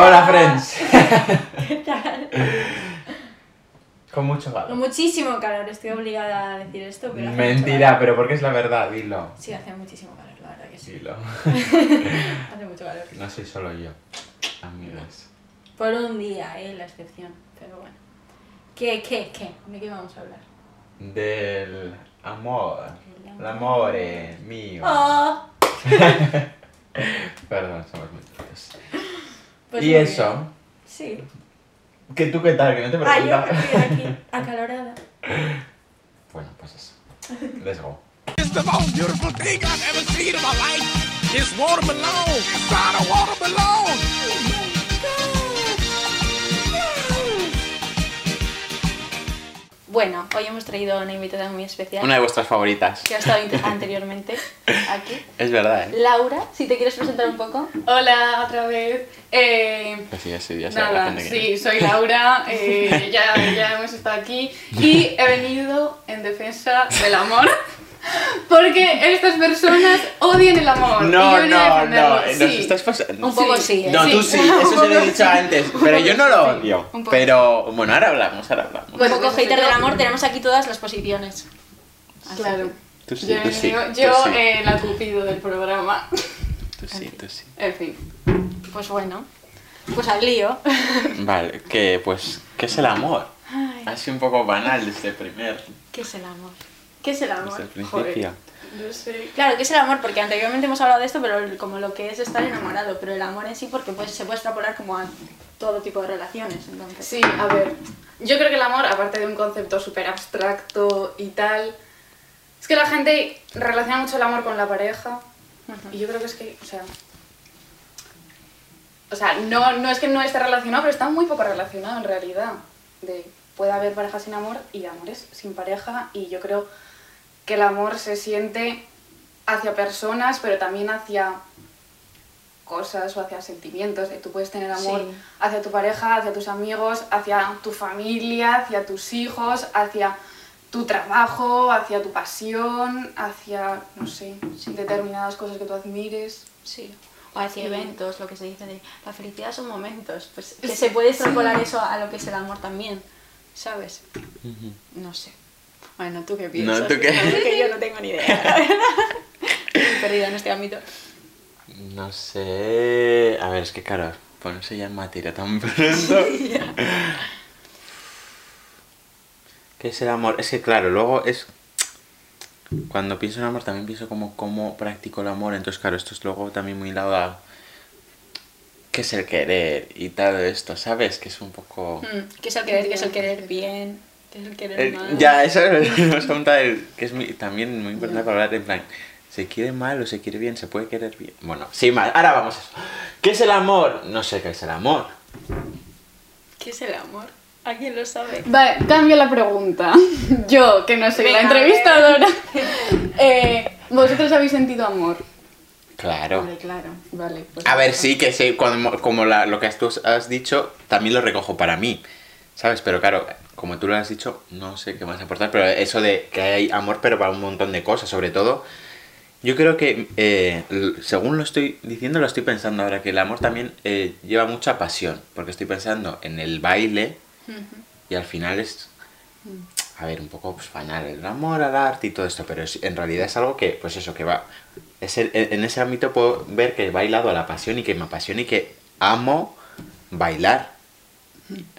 Hola, friends. ¿Qué tal? Con mucho Con calor. muchísimo calor, estoy obligada a decir esto, pero Mentira, pero porque es la verdad, dilo. Sí, hace muchísimo calor, la verdad que sí. Dilo. Hace mucho calor. No soy solo yo, amigos. Por un día, eh, la excepción. Pero bueno. ¿Qué, qué, qué? ¿De qué vamos a hablar? Del amor. El amor mío. ¡Oh! Perdón, somos muy feos. Pues y eso, bien. Sí. que tú qué tal, que no te Ah, yo preguntas. que estoy aquí, acalorada. Bueno, pues eso. Let's go. It's the most beautiful thing I've ever seen in my life. It's watermelon. It's not a Bueno, hoy hemos traído una invitada muy especial Una de vuestras favoritas. que ha estado anteriormente aquí. Es verdad, ¿eh? Laura, si te quieres presentar un poco. Hola, otra vez. Eh, Pues sí, sí, ya la que sí, soy Laura, eh, ya, ya hemos estado aquí y he venido en defensa del amor porque estas personas odian el amor. y yo No, no, no, nos Sí. estás pasando. Un poco sí, ¿eh? No, Sí. tú sí, eso se lo he dicho antes, pero yo no lo Sí, odio. un poco. Pero bueno, ahora hablamos, ahora hablamos. Un poco pues hater yo- del amor, tenemos aquí todas las posiciones. Así Claro. Tú sí, yo tú he sí, venido- tú yo, sí. eh, la cupido del programa. Tú sí, tú sí. En fin. Pues bueno, pues al lío. Vale, que pues, ¿qué es el amor? Ay, Así un poco banal desde primer, ¿Qué es el amor? ¿Qué es el amor? desde el principio. Joder. No sé. Claro, ¿qué es el amor? Porque anteriormente hemos hablado de esto, pero el- como lo que es estar enamorado, pero el amor en sí porque pues, se puede extrapolar como a todo tipo de relaciones, entonces. Sí, a ver. Yo creo que el amor, aparte de un concepto súper abstracto y tal, es que la gente relaciona mucho el amor con la pareja. Y yo creo que es que, o sea. O sea, no, no es que no esté relacionado, pero está muy poco relacionado en realidad. De, puede haber parejas sin amor y amores sin pareja. Y yo creo que el amor se siente hacia personas, pero también hacia cosas o hacia sentimientos. Tú puedes tener amor Sí. hacia tu pareja, hacia tus amigos, hacia tu familia, hacia tus hijos, hacia tu trabajo, hacia tu pasión, hacia, no sé, determinadas cosas que tú admires. Sí. O hacia Sí. eventos, lo que se dice de la felicidad son momentos. Pues que Sí. se puede extrapolar eso a lo que es el amor también, ¿sabes? No sé. Bueno, ¿tú qué piensas? No, ¿tú qué? Porque yo no tengo ni idea. perdida en este ámbito. No sé... A ver, es que claro, ponerse ya en materia tan pronto... ¿Qué es el amor? Es que claro, luego es... Cuando pienso en amor también pienso como cómo practico el amor, entonces claro, esto es luego también muy lado a... ¿Qué es el querer? Y todo esto, ¿sabes? Que es un poco... Mm, ¿Qué es el querer? ¿Qué es el querer bien? ¿Qué es el querer Eh, mal? ya, eso nos pregunta el, que es muy- también muy importante para hablar en plan, ¿se quiere mal o se quiere bien? ¿Se puede querer bien? Bueno, sí, mal, ahora vamos a eso. ¿Qué es el amor? No sé qué es el amor. ¿Qué es el amor? ¿Alguien lo sabe? Vale, cambio la pregunta. Yo, que no soy Venga, la entrevistadora, eh, ¿vosotros habéis sentido amor? Claro. Hombre, claro. Vale, pues... A ver, sí, que sí, cuando- como la- lo que tú has dicho, también lo recojo para mí, ¿sabes? Pero claro, como tú lo has dicho, no sé qué más aportar, pero eso de que hay amor, pero para un montón de cosas, sobre todo, yo creo que, eh, según lo estoy diciendo, lo estoy pensando ahora, que el amor también eh, lleva mucha pasión, porque estoy pensando en el baile y al final es, a ver, un poco pues, banal, el amor al arte y todo esto, pero es- en realidad es algo que, pues eso, que va, es el- en en ese ámbito puedo ver que he bailado a la pasión y que me apasiona y que amo bailar.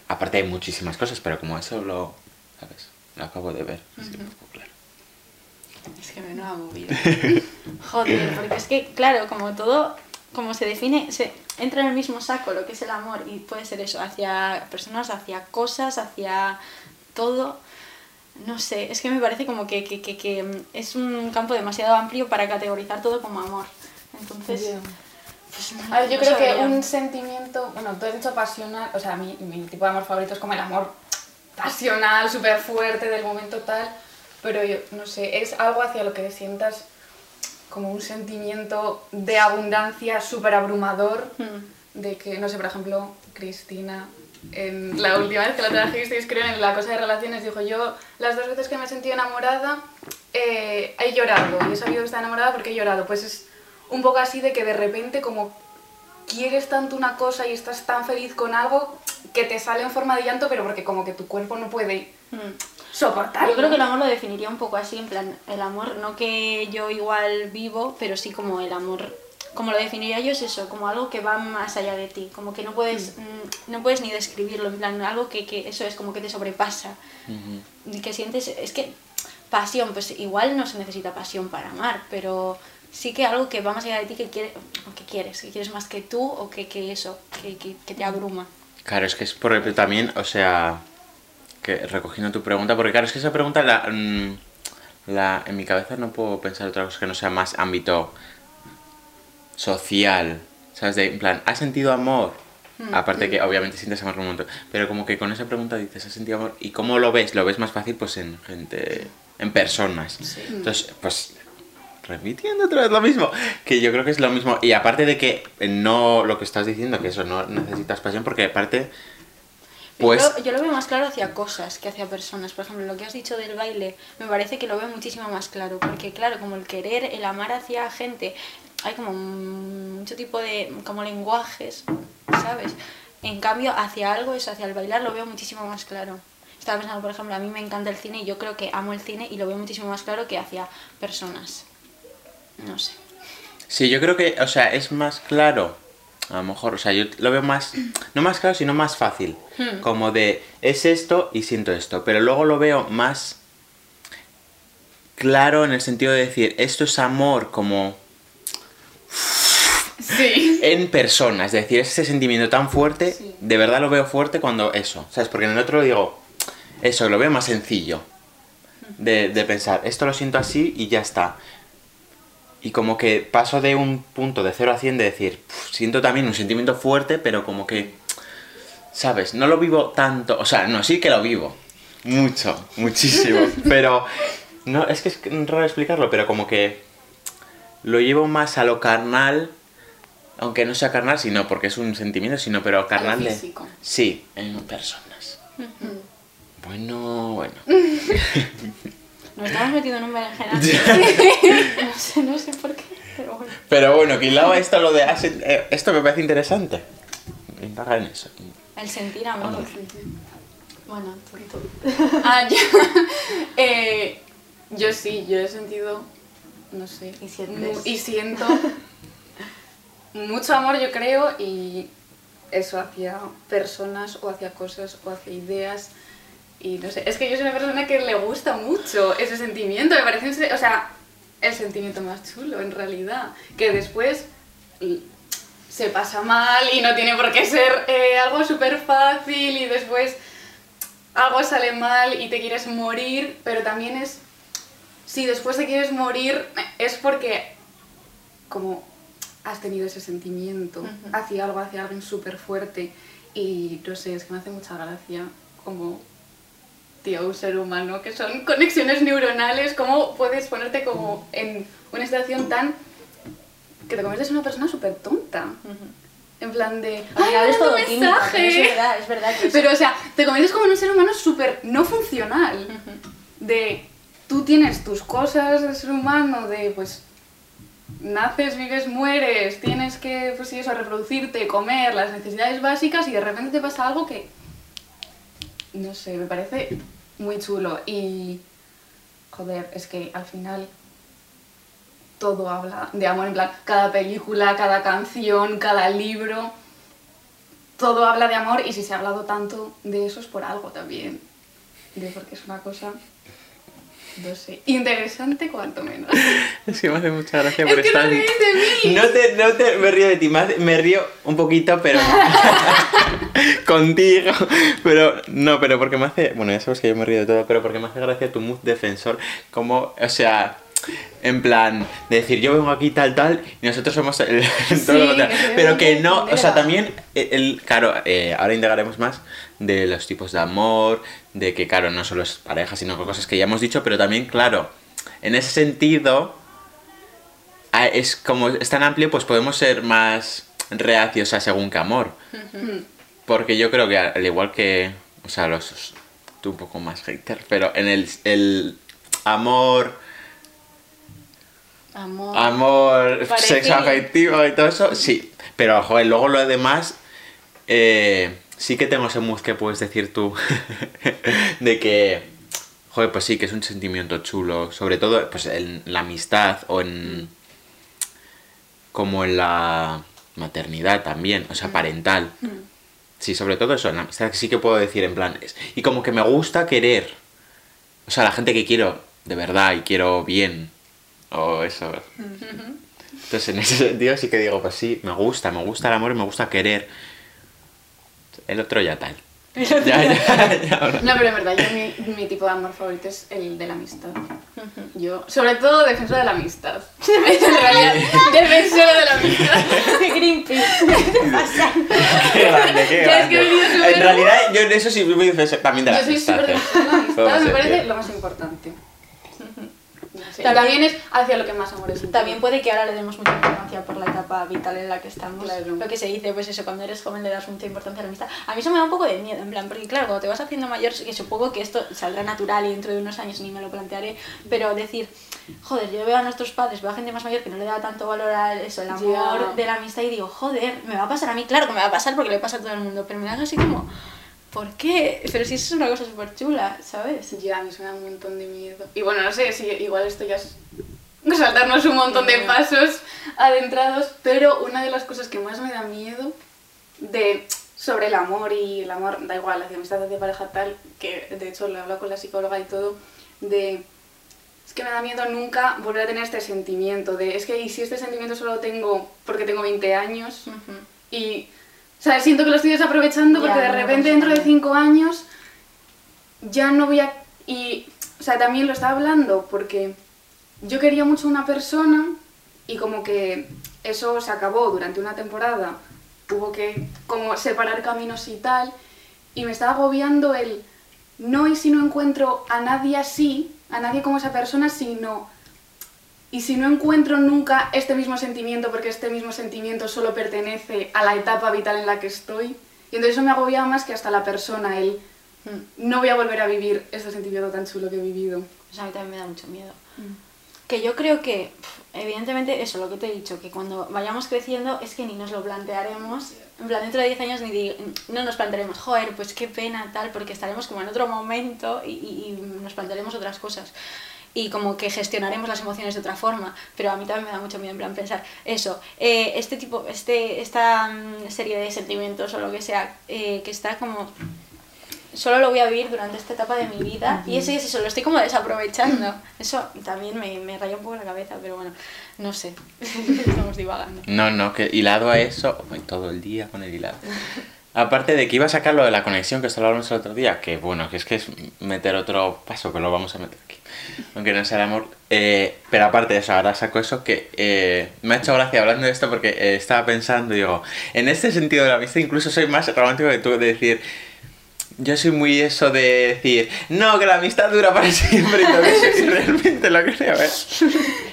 Aparte hay muchísimas cosas, pero como eso lo, ¿sabes? Lo acabo de ver. así un poco claro. Es que movida. Joder, porque es que, claro, como todo, como se define, se entra en el mismo saco lo que es el amor y puede ser eso, hacia personas, hacia cosas, hacia todo. No sé, es que me parece como que, que, que, que, es un campo demasiado amplio para categorizar todo como amor. Entonces, pues no, A ver, yo no creo que sabría. un sentimiento, bueno, tú has dicho pasional, o sea, mi, mi tipo de amor favorito es como el amor pasional, súper fuerte del momento tal, pero yo, no sé, es algo hacia lo que sientas como un sentimiento de abundancia súper abrumador, Mm. de que, no sé, por ejemplo, Cristina, en la última vez que la trajisteis, creo, en la cosa de relaciones, dijo yo, las dos veces que me he sentido enamorada, eh, he llorado, y he sabido que está enamorada porque he llorado, pues es un poco así de que de repente como quieres tanto una cosa y estás tan feliz con algo que te sale en forma de llanto, pero porque como que tu cuerpo no puede Mm. soportarlo. Yo creo que el amor lo definiría un poco así, en plan, el amor, no que yo igual vivo, pero sí como el amor, como lo definiría yo es eso, como algo que va más allá de ti, como que no puedes, mm, no puedes ni describirlo, en plan, algo que, que eso es como que te sobrepasa, y que sientes, es que pasión, pues igual no se necesita pasión para amar, pero sí que algo que va más allá de ti que, quiere, que quieres, que quieres más que tú o que, que eso, que, que, que te abruma. Claro, es que es porque también, o sea, que recogiendo tu pregunta, porque claro, es que esa pregunta la, mm, la en mi cabeza no puedo pensar otra cosa que no sea más ámbito social, ¿sabes? De, en plan, ¿has sentido amor? Aparte que obviamente sientes amor un montón, pero como que con esa pregunta dices, ¿has sentido amor? ¿Y cómo lo ves? Lo ves más fácil pues en gente, en personas. Entonces, pues repitiendo otra vez lo mismo, que yo creo que es lo mismo. Y aparte de que no lo que estás diciendo, que eso no necesitas pasión, porque aparte, pues... Yo, yo lo veo más claro hacia cosas que hacia personas. Por ejemplo, lo que has dicho del baile, me parece que lo veo muchísimo más claro. Porque claro, como el querer, el amar hacia gente, hay como mucho tipo de como lenguajes, ¿sabes? En cambio, hacia algo, eso, hacia el bailar, lo veo muchísimo más claro. Estaba pensando, por ejemplo, a mí me encanta el cine y yo creo que amo el cine y lo veo muchísimo más claro que hacia personas. No sé. Sí, yo creo que, o sea, es más claro. A lo mejor, o sea, yo lo veo más, no más claro, sino más fácil. Hmm. Como de, es esto y siento esto. Pero luego lo veo más claro en el sentido de decir, esto es amor como Sí. en persona. Es decir, ese sentimiento tan fuerte, Sí. de verdad lo veo fuerte cuando eso. ¿Sabes? Porque en el otro digo, eso, lo veo más sencillo. De, de pensar, esto lo siento así y ya está. Y como que paso de un punto de 0 a 100 de decir, "Puf, siento también un sentimiento fuerte, pero como que, ¿sabes? No lo vivo tanto, o sea, no, sí que lo vivo. Mucho, muchísimo. pero, no, es que es raro explicarlo, pero como que lo llevo más a lo carnal, aunque no sea carnal, sino porque es un sentimiento, sino pero carnal de... Sí, en personas. Bueno, bueno. Nos estamos metiendo en un berenjenal. no sé, no sé por qué, pero bueno. Pero bueno, que hilaba esto lo de... eh, esto me parece interesante. Indaga en eso. El sentir amor. Amor. Bueno, tú, tú. Ah, ya. Eh, yo sí, yo he sentido, no sé, Y sientes. y siento mucho amor, yo creo, y eso hacia personas o hacia cosas o hacia ideas. Y no sé, es que yo soy una persona que le gusta mucho ese sentimiento, me parece, o sea, el sentimiento más chulo en realidad, que después se pasa mal y no tiene por qué ser eh, algo súper fácil y después algo sale mal y te quieres morir, pero también es, si después te quieres morir es porque como has tenido ese sentimiento hacia algo, hacia alguien súper fuerte y no sé, es que me hace mucha gracia como tío, un ser humano, que son conexiones neuronales, cómo puedes ponerte como en una situación tan que te conviertes en una persona súper tonta. En plan de. Final ¡Ay, es manda todo pero es verdad, es verdad que Pero, o sea, te conviertes como en un ser humano súper no funcional. De. Tú tienes tus cosas de ser humano, de pues. Naces, vives, mueres, tienes que, pues sí, eso, reproducirte, comer, las necesidades básicas y de repente te pasa algo que. No sé, me parece muy chulo. Y. Joder, es que al final todo habla de amor, en plan, cada película, cada canción, cada libro, todo habla de amor y si se ha hablado tanto de eso es por algo también. De porque es una cosa, no sé, interesante cuanto menos. Es que me hace mucha gracia Es por que estar... no ríes de mí. No te, no te me río de ti, más me río un poquito, pero contigo. Pero no, pero porque me hace, bueno, ya sabes que yo me río de todo, pero porque me hace gracia tu mood defensor, como, o sea, en plan, de decir, yo vengo aquí tal, tal, y nosotros somos el, todo lo Sí, que Pero que no, o sea, también, el, el- claro, eh, ahora indagaremos más de los tipos de amor, de que, claro, no solo es pareja, sino cosas que ya hemos dicho, pero también, claro, en ese sentido, es como es tan amplio, pues podemos ser más reacios a según qué amor. Porque yo creo que al igual que, o sea, los tú un poco más hater, pero en el, el amor Amor. amor, sexo afectivo y todo eso, sí. Pero, joder, luego lo demás, eh, sí que tengo ese mood que puedes decir tú, de que, joder, pues sí, que es un sentimiento chulo, sobre todo pues en la amistad o en... como en la maternidad también, o sea, parental. Sí, sobre todo eso, en la amistad sí que puedo decir en plan, es- y como que me gusta querer, o sea, la gente que quiero de verdad y quiero bien, o eso. Entonces, en ese sentido sí que digo, pues sí, me gusta, me gusta el amor y me gusta querer. El otro ya tal. Ya, ya, ya. No, pero en verdad, yo mi, mi tipo de amor favorito es el de la amistad. Yo, sobre todo, defensora de la amistad. en realidad, defensora de la amistad. Greenpeace. ¿Qué te pasa? Qué grande, qué es que grande. En realidad, yo en eso sí me defensor también de la Yo soy súper ¿eh? defensora de la amistad, me parece lo más importante. También- es hacia lo que más amor es. También puede que ahora le demos mucha importancia por la etapa vital en la que estamos. Claro. Lo que se dice, pues eso, cuando eres joven le das mucha importancia a la amistad. A mí eso me da un poco de miedo, en plan, porque claro, cuando te vas haciendo mayor, que supongo que esto saldrá natural y dentro de unos años ni me lo plantearé, pero decir, joder, yo veo a nuestros padres, veo a gente más mayor que no le da tanto valor a eso, el amor de la amistad y digo, joder, me va a pasar a mí, claro que me va a pasar porque le pasa a todo el mundo, pero me da así como, ¿por qué? Pero si eso es una cosa súper chula, ¿sabes? Ya, a mí eso me da un montón de miedo. Y bueno, no sé si igual esto ya es saltarnos un montón de pasos adentrados, pero una de las cosas que más me da miedo de sobre el amor y el amor, da igual, hacia amistad, hacia pareja tal, que de hecho lo he hablado con la psicóloga y todo, de es que me da miedo nunca volver a tener este sentimiento de es que y si este sentimiento solo lo tengo porque tengo 20 años Ujú. y o sea, siento que lo estoy desaprovechando Ya, porque de repente dentro de cinco años ya no voy a... Y, o sea, también lo estaba hablando porque yo quería mucho a una persona y como que eso se acabó durante una temporada, hubo que como separar caminos y tal, y me estaba agobiando el no y si no encuentro a nadie así, a nadie como esa persona, sino y si no encuentro nunca este mismo sentimiento, porque este mismo sentimiento solo pertenece a la etapa vital en la que estoy, y entonces eso me agobiaba más que hasta la persona, el no voy a volver a vivir este sentimiento tan chulo que he vivido. Pues a mí también me da mucho miedo. Que yo creo que, evidentemente, eso, lo que te he dicho, que cuando vayamos creciendo es que ni nos lo plantearemos, en plan, dentro de 10 años ni no nos plantearemos, joder, pues qué pena, tal, porque estaremos como en otro momento y, y- y nos plantearemos otras cosas. Y como que gestionaremos las emociones de otra forma, pero a mí también me da mucho miedo, en plan, pensar, eso, eh, este tipo, este, esta mm, serie de sentimientos o lo que sea, eh, que está como solo lo voy a vivir durante esta etapa de mi vida y ese es eso, lo estoy como desaprovechando. Eso también me, me raya un poco la cabeza, pero bueno, no sé, estamos divagando. No, no, que hilado a eso, voy todo el día con el hilado. Aparte de que iba a sacar lo de la conexión que os hablamos el otro día, que bueno, que es que es meter otro paso que lo vamos a meter aquí, aunque no sea el amor. eh, pero aparte de eso, ahora saco eso que eh, me ha hecho gracia hablando de esto porque eh, estaba pensando, digo, en este sentido de la amistad incluso soy más romántico que tú, de decir, yo soy muy eso de decir, no, que la amistad dura para siempre y todo eso, y realmente lo creo, ¿eh?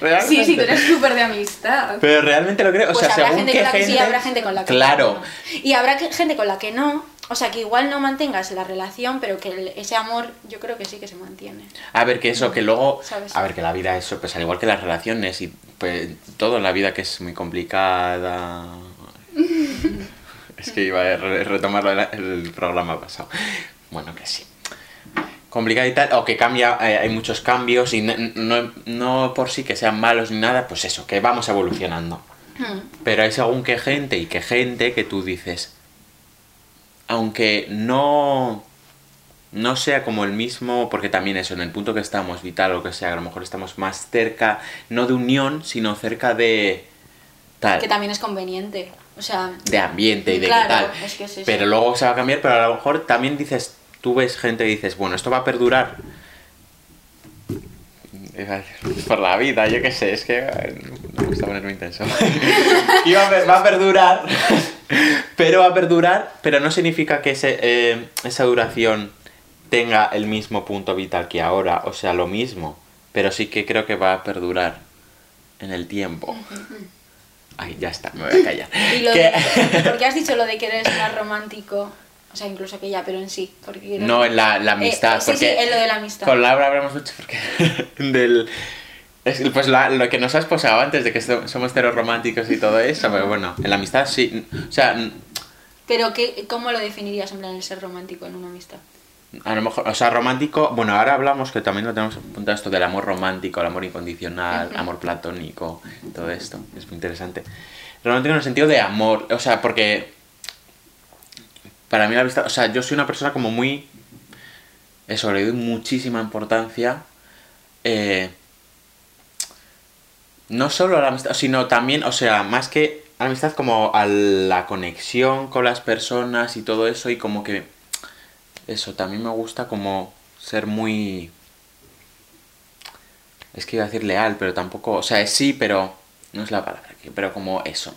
Realmente. Sí, sí, tú eres súper de amistad. Pero realmente lo creo, o Pues sea, habrá según gente qué con la que gente... sí, habrá gente con la que Claro, no. Y habrá que- gente con la que no, o sea, que igual no mantengas la relación, pero que el- ese amor yo creo que sí que se mantiene. A ver, que eso, que luego. ¿Sabes? A ver, que la vida, eso, pues al igual que las relaciones y pues, todo en la vida que es muy complicada. es que iba a re- retomar el programa pasado. Bueno, que sí. Complicada y tal, o que cambia, eh, hay muchos cambios y no, no, no por sí que sean malos ni nada, pues eso, que vamos evolucionando. Hmm. Pero hay según qué gente y qué gente que tú dices, aunque no, no sea como el mismo, porque también eso, en el punto que estamos, vital o que sea, a lo mejor estamos más cerca, no de unión, sino cerca de tal, Que también es conveniente. O sea, de ambiente y de Claro, qué tal. es que es eso. Pero luego se va a cambiar, pero a lo mejor también dices, tú ves gente y dices, bueno, esto va a perdurar. Por la vida, yo qué sé, es que no me gusta ponerme intenso. Y va, a, va a perdurar, pero va a perdurar, pero no significa que ese, eh, esa duración tenga el mismo punto vital que ahora, o sea, lo mismo, pero sí que creo que va a perdurar en el tiempo. Ay, ya está, me voy a callar. y lo Que- de, porque has dicho lo de que eres más romántico, o sea, incluso que ya, pero en sí. Porque No, en la, la amistad. Eh, sí, porque sí, en lo de la amistad. Con Laura hablamos mucho porque del, pues la- lo que nos has posado antes de que so- somos cero románticos y todo eso, pero bueno, en la amistad sí. O sea, Pero ¿qué, ¿cómo lo definirías en plan el ser romántico en una amistad? A lo mejor, o sea, romántico, bueno, ahora hablamos que también lo tenemos apuntado esto del amor romántico, el amor incondicional, amor platónico, todo esto, es muy interesante. Romántico en el sentido de amor, o sea, porque para mí la amistad, o sea, yo soy una persona como muy... Eso, le doy muchísima importancia. eh, no solo a la amistad, sino también, o sea, más que amistad como a la conexión con las personas y todo eso y como que eso, también me gusta como ser muy... Es que iba a decir leal, pero tampoco, o sea, es sí, pero no es la palabra, que- pero como eso.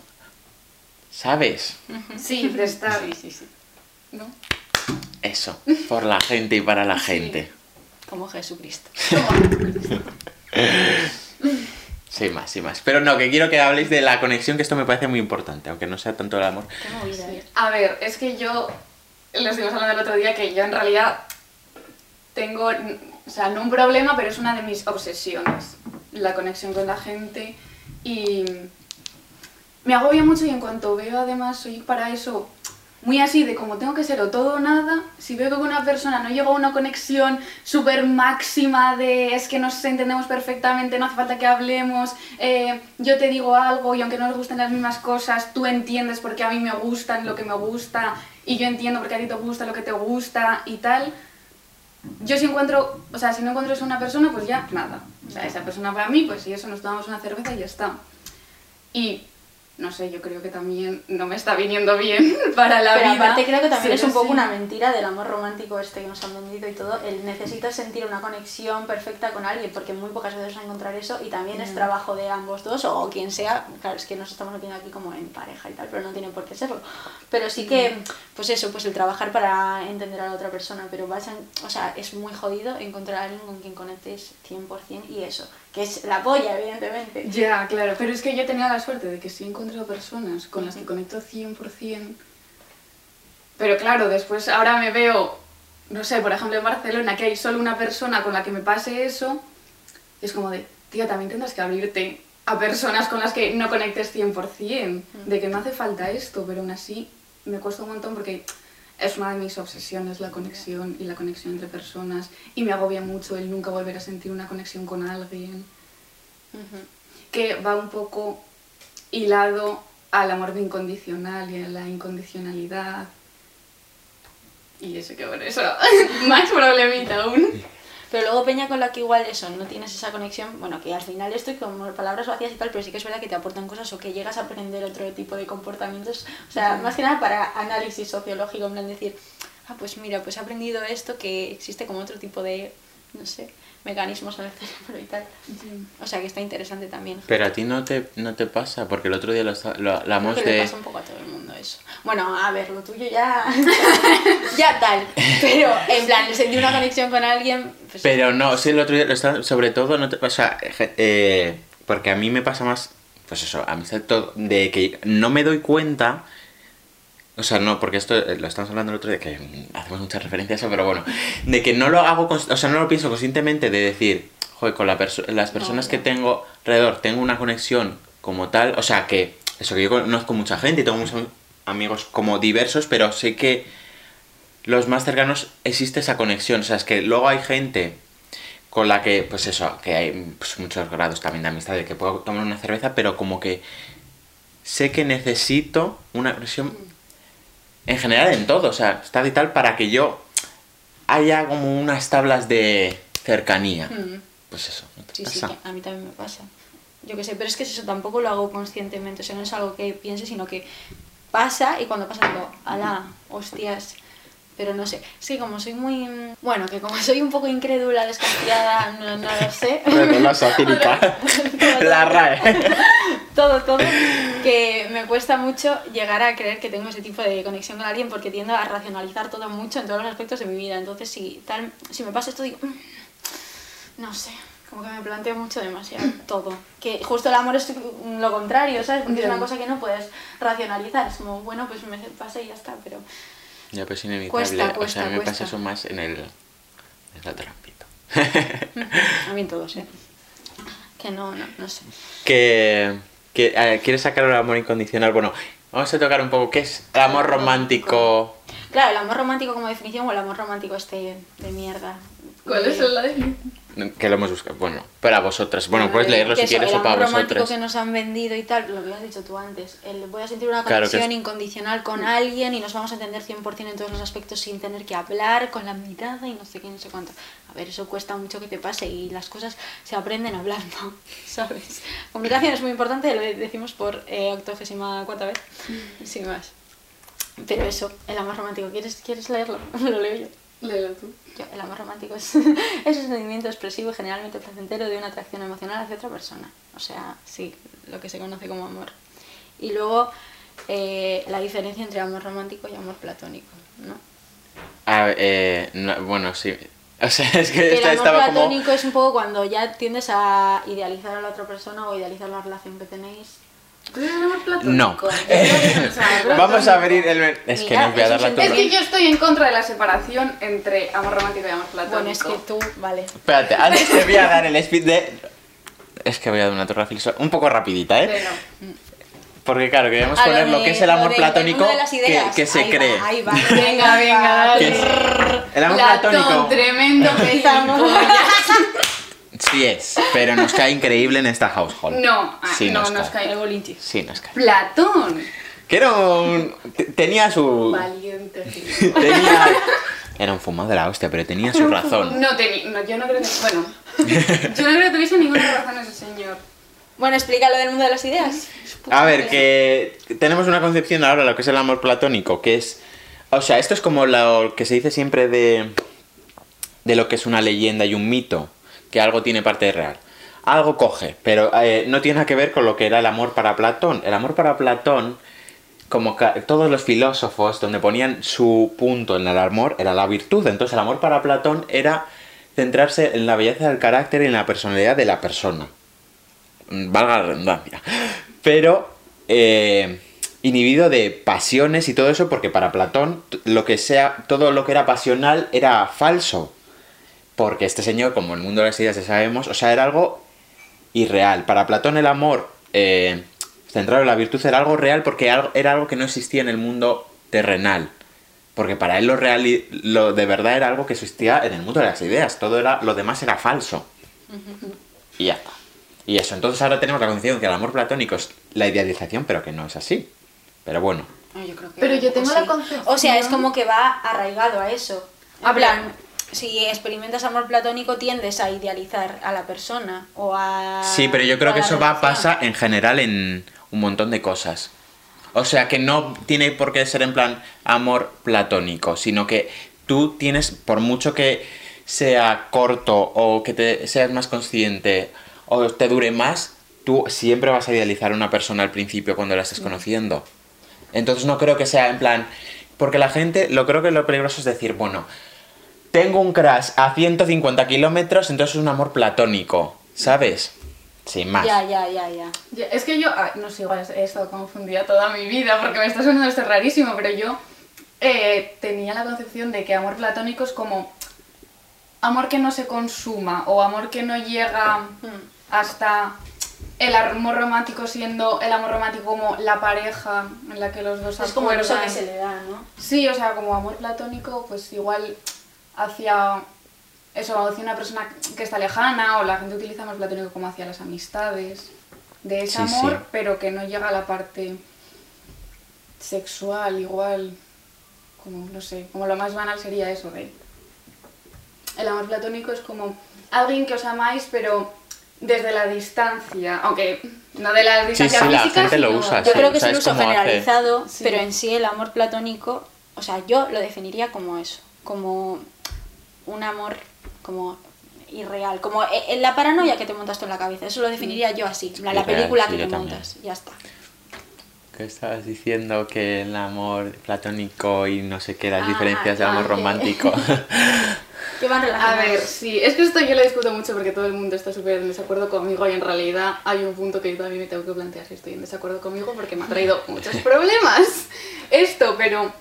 ¿Sabes? Sí, prestar. Sí, sí, sí. ¿no? Eso, por la gente y para la gente. Como Jesucristo. Sí, más, sí, más. Pero no, que quiero que habléis de la conexión, que esto me parece muy importante, aunque no sea tanto el amor. Qué movida, ¿eh? A ver, es que yo, lo estuvimos hablando el otro día, que yo en realidad tengo, o sea, no un problema, pero es una de mis obsesiones, la conexión con la gente. Y me agobia mucho y en cuanto veo además soy para eso muy así de como tengo que ser o todo o nada, si veo que con una persona no llego a una conexión súper máxima de es que nos entendemos perfectamente, no hace falta que hablemos, eh, yo te digo algo y aunque no nos gusten las mismas cosas, tú entiendes porque a mí me gustan lo que me gusta y yo entiendo porque a ti te gusta lo que te gusta y tal. Yo si encuentro, o sea, si no encuentro eso en una persona, pues ya nada. O sea, esa persona para mí, pues si eso nos tomamos una cerveza y ya está. Y no sé, yo creo que también no me está viniendo bien para la Pero vida. aparte creo que también es un poco una mentira del amor romántico este que nos han vendido y todo. El necesitas sentir una conexión perfecta con alguien porque muy pocas veces vas a encontrar eso y también es trabajo de ambos dos o quien sea. Claro, es que nos estamos metiendo aquí como en pareja y tal, pero no tiene por qué serlo. Pero sí que, pues eso, pues el trabajar para entender a la otra persona, pero vas a, o sea, es muy jodido encontrar a alguien con quien conectes 100% y eso, que es la polla, evidentemente. Ya, claro, pero es que yo tenía la suerte de que sí he encontrado personas con las que conecto 100%. Pero claro, después ahora me veo, no sé, por ejemplo en Barcelona, que hay solo una persona con la que me pase eso, y es como de, tía, también tendrás que abrirte a personas con las que no conectes 100%, de que no hace falta esto, pero aún así me cuesta un montón porque es una de mis obsesiones la conexión y la conexión entre personas, y me agobia mucho el nunca volver a sentir una conexión con alguien que va un poco hilado al amor incondicional y a la incondicionalidad. Y eso que bueno, eso más problemita aún. Pero luego Peña con la que igual eso, no tienes esa conexión, bueno, que al final esto como palabras vacías y tal, pero sí que es verdad que te aportan cosas o que llegas a aprender otro tipo de comportamientos, o sea, más que nada para análisis sociológico, en plan decir, ah, pues mira, pues he aprendido esto que existe como otro tipo de, no sé, mecanismos en el cerebro y tal. O sea, que está interesante también. Pero a ti no te, no te pasa, porque el otro día lo, lo Creo hablamos que le de... pasa un poco a todo el mundo eso. Bueno, a ver, lo tuyo ya. ya tal. Pero en plan, el sentir una conexión con alguien. Pues, Pero no, sí, el otro día lo estaba, sobre todo, no te, o sea, je- eh, porque a mí me pasa más, pues eso, amistad todo, de que no me doy cuenta, o sea, no, porque esto eh, lo estamos hablando el otro día, que hacemos muchas referencias a eso, pero bueno, de que no lo hago, o sea, no lo pienso conscientemente de decir, joder, con la perso- las personas que tengo alrededor tengo una conexión como tal, o sea, que eso que yo conozco mucha gente y tengo muchos amigos como diversos, pero sé que los más cercanos existe esa conexión. O sea, es que luego hay gente con la que, pues eso, que hay pues, muchos grados también de amistad, de que puedo tomar una cerveza, pero como que sé que necesito una conexión en general en todo, o sea, está y tal, para que yo haya como unas tablas de cercanía. Mm. Pues eso, ¿no te Sí, sí, pasa? que a mí también me pasa. Yo qué sé, pero es que eso tampoco lo hago conscientemente, o sea, no es algo que piense, sino que pasa y cuando pasa digo, ala, hostias. Pero no sé, es que como soy muy... mm, Bueno, que como soy un poco incrédula, desconfiada, no, no lo sé. la satírica. la RAE. todo, todo, que me cuesta mucho llegar a creer que tengo ese tipo de conexión con alguien porque tiendo a racionalizar todo mucho en todos los aspectos de mi vida. Entonces, si, tal, si me pasa esto, digo, "Mm, no sé, como que me planteo mucho demasiado todo. Que justo el amor es lo contrario, ¿sabes? Porque es Ya. una cosa que no puedes racionalizar. Es como, bueno, pues me pasa y ya está, pero... Ya, pues inevitable. Cuesta, o sea, a mí me pasa eso más en el, en el otro ámbito. A mí en todos, ¿eh? Que no, no, no sé. Que, que eh, quieres sacar el amor incondicional. Bueno, vamos a tocar un poco qué es el amor romántico. Claro, el amor romántico como definición o el amor romántico este de mierda. ¿Cuál De- es la definición? Que lo hemos buscado. Bueno, para vosotras. Bueno, puedes leerlo si quieres o para vosotras. que nos han vendido y tal, lo que has dicho tú antes. El, voy a sentir una Claro conexión es- incondicional con alguien y nos vamos a entender 100% en todos los aspectos sin tener que hablar, con la mirada y no sé qué, no sé cuánto. A ver, eso cuesta mucho que te pase y las cosas se aprenden hablando, ¿sabes? Comunicación es muy importante, lo decimos por eh, octogésima cuarta vez, sin más. Pero eso, el amor romántico, ¿quieres, ¿quieres leerlo? lo leo yo. Léelo tú. Yo, el amor romántico es, es un sentimiento expresivo y generalmente placentero de una atracción emocional hacia otra persona. O sea, sí, lo que se conoce como amor. Y luego eh, la diferencia entre amor romántico y amor platónico, ¿no? A ver, eh, no, bueno, sí. O sea, es que el amor estaba como... platónico es un poco cuando ya tiendes a idealizar a la otra persona o idealizar la relación que tenéis. ¿Tú eres el amor platónico? No. Que es Vamos a abrir el... Es que Mira, no os voy a es dar la Es torre. que yo estoy en contra de la separación entre amor romántico y amor platónico. Bueno, es que tú, vale. Espérate, antes te voy a dar el speed de... Es que voy a dar una torre filosófica un poco rapidita, ¿eh? Bueno, Porque claro, queremos Ah, poner lo, de- que es el amor de- platónico de las que, ideas. que se Ahí va, cree. ahí va. Venga, venga, Que dale. es- el amor Platón, platónico tremendo Empezamos. gilipollas. sí es, pero nos cae increíble en esta household. No, ah, sí, no nos, nos cae. cae. El bolinchi. Sí, nos cae. Platón. Que era un... te- Tenía su... Valiente. Tenía... Era un fumado de la hostia, pero tenía su razón. No tenía, no, yo no creo que, bueno, yo no creo que tuviese ninguna razón ese señor. Bueno, explica lo del mundo de las ideas. A ver, que tenemos una concepción ahora de lo que es el amor platónico, que es... O sea, esto es como lo que se dice siempre de, de lo que es una leyenda y un mito, que algo tiene parte real. Algo coge, pero eh, no tiene nada que ver con lo que era el amor para Platón. El amor para Platón, como todos los filósofos, donde ponían su punto en el amor, era la virtud. Entonces el amor para Platón era centrarse en la belleza del carácter y en la personalidad de la persona. Mm, valga la redundancia. Pero eh, inhibido de pasiones y todo eso, porque para Platón lo que sea, todo lo que era pasional era falso. Porque este señor, como en el mundo de las ideas ya sabemos, o sea, era algo irreal. Para Platón el amor eh, centrado en la virtud era algo real porque era algo que no existía en el mundo terrenal. Porque para él lo real y lo de verdad era algo que existía en el mundo de las ideas. Todo era, lo demás era falso. Y ya está. Y eso, entonces ahora tenemos la concepción que el amor platónico es la idealización, pero que no es así. Pero bueno. No, yo creo que Pero yo tengo la concepción- O sea, es como que va arraigado a eso. Plan, si experimentas amor platónico tiendes a idealizar a la persona o a... Sí, pero yo creo que eso va a relación. pasar en general en un montón de cosas. O sea, que no tiene por qué ser en plan amor platónico, sino que tú tienes, por mucho que sea corto o que te seas más consciente o te dure más, tú siempre vas a idealizar a una persona al principio cuando la estés conociendo. Entonces no creo que sea en plan... Porque la gente, lo creo que lo peligroso es decir, bueno, tengo un crash a 150 kilómetros, entonces es un amor platónico, ¿sabes? Sin más. Ya, ya, ya, ya. Ya, Es que yo, ah, no sé, igual he estado confundida toda mi vida porque me está sonando esto rarísimo, pero yo eh, tenía la concepción de que amor platónico es como amor que no se consuma o amor que no llega hasta el amor romántico siendo el amor romántico como la pareja en la que los dos Es como el uso que se le da, ¿no? Sí, o sea, como amor platónico, pues igual hacia eso, hacia una persona que está lejana, o la gente utiliza amor platónico como hacia las amistades, de ese Sí, amor, sí. pero que no llega a la parte sexual, igual, como, no sé, como lo más banal sería eso de... El amor platónico es como alguien que os amáis, pero desde la distancia, aunque no de la distancia sí, física, gente lo sino- usa, Yo Sí, creo que o sea, es un uso hace- generalizado, pero en sí el amor platónico, o sea, yo lo definiría como eso, como un amor como irreal, como en la paranoia que te montas tú en la cabeza, eso lo definiría yo así, la, la película sí, que te también. montas, ya está. ¿Qué estabas diciendo que el amor platónico y no sé qué, las Ah, diferencias del amor vale. romántico? Que van A ver, sí, es que esto yo lo discuto mucho porque todo el mundo está súper en desacuerdo conmigo y en realidad hay un punto que yo también me tengo que plantear si estoy en desacuerdo conmigo porque me ha traído muchos problemas esto, pero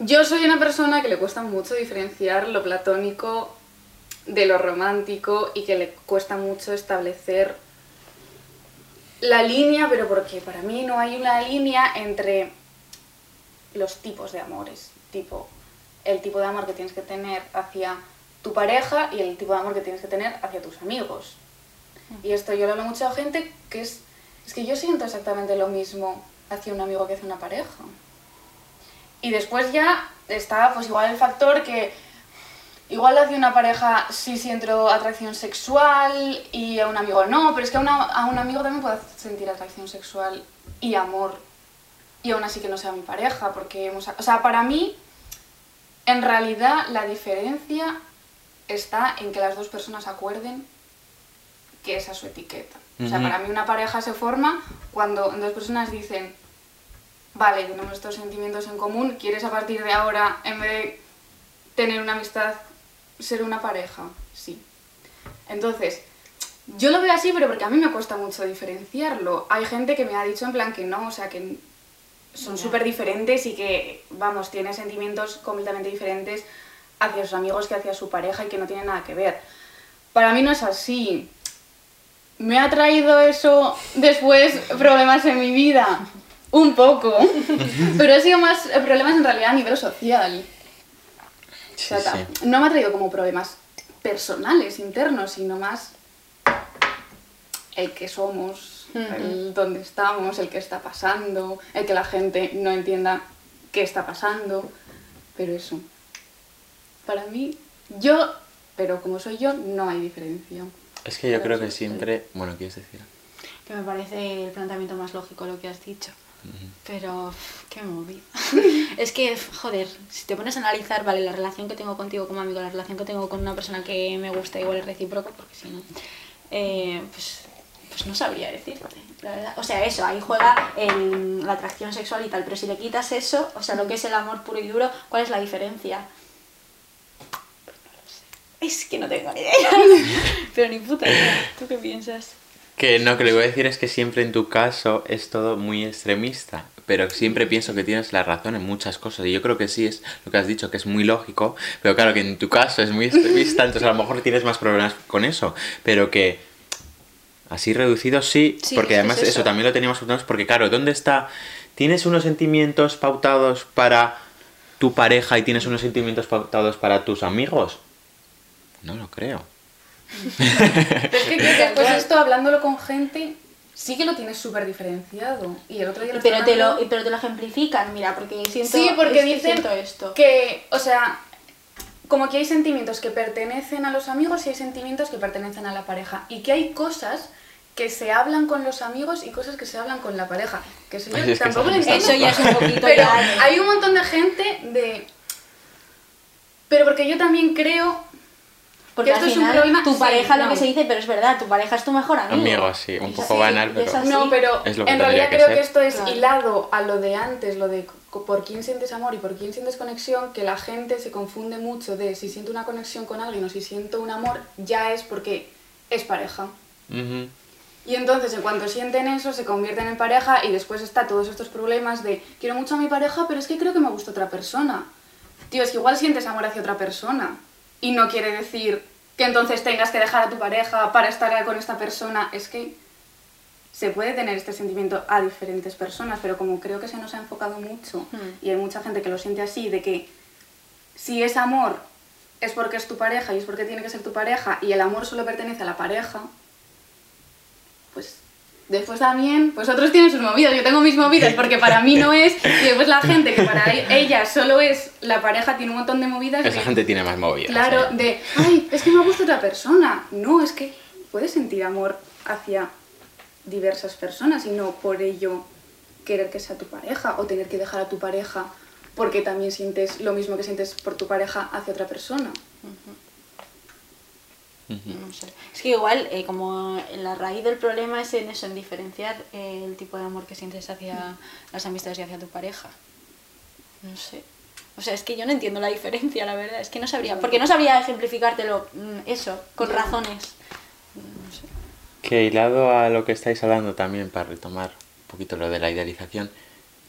yo soy una persona que le cuesta mucho diferenciar lo platónico de lo romántico y que le cuesta mucho establecer la línea, pero porque para mí no hay una línea entre los tipos de amores, tipo el tipo de amor que tienes que tener hacia tu pareja y el tipo de amor que tienes que tener hacia tus amigos. Y esto yo lo hablo mucho a gente que es, es que yo siento exactamente lo mismo hacia un amigo que hacia una pareja. Y después ya está pues igual el factor que igual hacia una pareja sí siento atracción sexual y a un amigo no, pero es que a, una- a un amigo también puedo sentir atracción sexual y amor y aún así que no sea mi pareja, porque hemos... O sea, para mí, en realidad la diferencia está en que las dos personas acuerden que esa es su etiqueta. O sea, para mí una pareja se forma cuando dos personas dicen, vale, tenemos estos sentimientos en común, ¿quieres a partir de ahora, en vez de tener una amistad, ser una pareja? Sí. Entonces, yo lo veo así, pero porque a mí me cuesta mucho diferenciarlo. Hay gente que me ha dicho en plan que no, o sea, que son súper diferentes y que, vamos, tiene sentimientos completamente diferentes hacia sus amigos que hacia su pareja y que no tienen nada que ver. Para mí no es así. ¿Me ha traído eso después problemas en mi vida? Un poco. Pero ha sido más problemas en realidad a nivel social. O Sí, sea, ta- sí. no me ha traído como problemas personales, internos, sino más el que somos, el dónde estamos, el que está pasando, el que la gente no entienda qué está pasando. Pero eso, para mí, yo, pero como soy yo, no hay diferencia. Es que yo Pero creo que siempre... Bueno, ¿quieres decir? Que me parece el planteamiento más lógico lo que has dicho. Pero, qué movida. es que, joder, si te pones a analizar, vale, la relación que tengo contigo como amigo, la relación que tengo con una persona que me gusta igual es recíproco, porque si no, eh, pues, pues no sabría decirte, la verdad. O sea, eso, ahí juega el- la atracción sexual y tal, pero si le quitas eso, o sea, lo que es el amor puro y duro, ¿cuál es la diferencia? Pues no lo sé. Es que no tengo ni idea. pero ni puta idea. ¿Tú qué piensas? Que no, que le voy a decir es que siempre en tu caso es todo muy extremista, pero siempre pienso que tienes la razón en muchas cosas y yo creo que sí es lo que has dicho, que es muy lógico, pero claro que en tu caso es muy extremista, entonces a lo mejor tienes más problemas con eso, pero que así reducido sí, Sí, porque que además es eso. eso. también lo teníamos porque claro, ¿dónde está? ¿Tienes unos sentimientos pautados para tu pareja y tienes unos sentimientos pautados para tus amigos? No lo creo. Pero es que creo que después esto, hablándolo con gente, sí que lo tienes súper diferenciado. Y el otro día lo Pero te, lo, pero te lo ejemplifican, mira, porque siento, Sí, porque es que dicen siento esto. que, o sea, como que hay sentimientos que pertenecen a los amigos y hay sentimientos que pertenecen a la pareja. Y que hay cosas que se hablan con los amigos y cosas que se hablan con la pareja. Que eso yo es que tampoco lo eso- entiendo. Eso ya es un poquito Pero ya hay un montón de gente de... Pero porque yo también creo Porque que al esto es un final, problema- tu sí, pareja lo no. que se dice, pero es verdad, tu pareja es tu mejor amigo. Amigo, sí, un poco Sí, banal, pero... No, pero Es lo que en realidad que creo ser. que esto es Claro. hilado a lo de antes, lo de por quién sientes amor y por quién sientes conexión, que la gente se confunde mucho de si siento una conexión con alguien o si siento un amor, ya es porque es pareja. Ujú. Y entonces, en cuanto sienten eso, se convierten en pareja y después está todos estos problemas de quiero mucho a mi pareja, pero es que creo que me gusta otra persona. Tío, es que igual sientes amor hacia otra persona. Y no quiere decir que entonces tengas que dejar a tu pareja para estar con esta persona. Es que se puede tener este sentimiento a diferentes personas, pero como creo que se nos ha enfocado mucho Hmm. y hay mucha gente que lo siente así, de que si es amor es porque es tu pareja y es porque tiene que ser tu pareja y el amor solo pertenece a la pareja, pues después también, pues otros tienen sus movidas, yo tengo mis movidas porque para mí no es, y después la gente que para e- ella solo es la pareja tiene un montón de movidas. Esa de- gente tiene más movidas. Claro, ¿eh? de, ay, es que me gusta otra persona. No, es que puedes sentir amor hacia diversas personas y no por ello querer que sea tu pareja o tener que dejar a tu pareja porque también sientes lo mismo que sientes por tu pareja hacia otra persona. No sé. Es que igual, eh, como la raíz del problema es en eso, en diferenciar eh, el tipo de amor que sientes hacia las amistades y hacia tu pareja. No sé. O sea, es que yo no entiendo la diferencia, la verdad. Es que no sabría. Porque no sabría ejemplificártelo mm, eso, con razones. No sé. Que hilado a lo que estáis hablando también, para retomar un poquito lo de la idealización,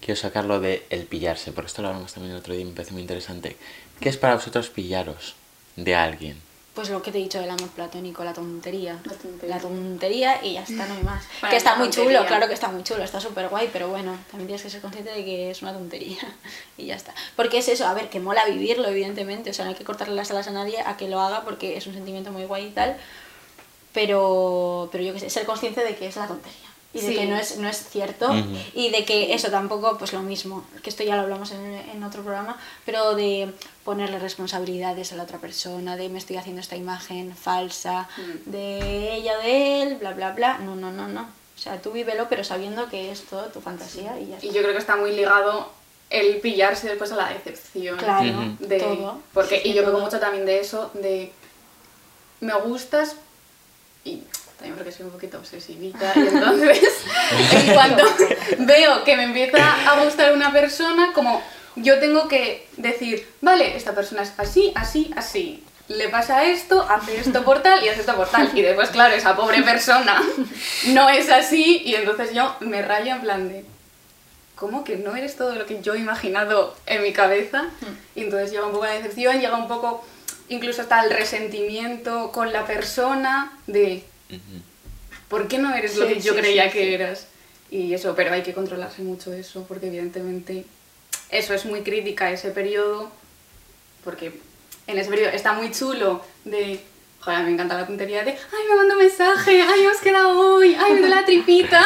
quiero sacarlo de el pillarse, porque esto lo hablamos también el otro día y me parece muy interesante. ¿Qué es para vosotros pillaros de alguien? Pues lo que te he dicho del amor platónico, la tontería. La tontería. La tontería y ya está, no hay más. Que está muy tontería. chulo, claro que está muy chulo, está súper guay, pero bueno, también tienes que ser consciente de que es una tontería y ya está. Porque es eso, a ver, que mola vivirlo, evidentemente, o sea, no hay que cortarle las alas a nadie a que lo haga porque es un sentimiento muy guay y tal, pero, pero yo que sé, ser consciente de que es la tontería. Y de Sí. que no es, no es cierto y de que eso tampoco, pues lo mismo, que esto ya lo hablamos en, en otro programa, pero de ponerle responsabilidades a la otra persona, de me estoy haciendo esta imagen falsa, Mm. de ella o de él, bla, bla, bla. No, no, no, no. O sea, tú vívelo, pero sabiendo que es todo tu fantasía y ya está. Y yo creo que está muy ligado el pillarse después a la decepción. Claro, de todo. porque Sí, y yo todo. creo mucho también de eso de me gustas y también porque soy un poquito obsesivita y entonces en cuanto veo que me empieza a gustar una persona como yo tengo que decir vale esta persona es así así así. Le pasa esto hace esto por tal y hace esto por tal y después claro esa pobre persona no es así y entonces yo me rayo en plan de ¿cómo que no eres todo lo que yo he imaginado en mi cabeza? Y entonces llega un poco la decepción, llega un poco incluso hasta el resentimiento con la persona de ¿por qué no eres lo que yo sí, creía sí, que eras? Y eso, pero hay que controlarse mucho eso, porque evidentemente eso es muy crítica ese periodo, porque en ese periodo está muy chulo de... Joder, me encanta la tontería de, ay, me mando un mensaje, ay, hemos quedado hoy, ay, me duele la tripita.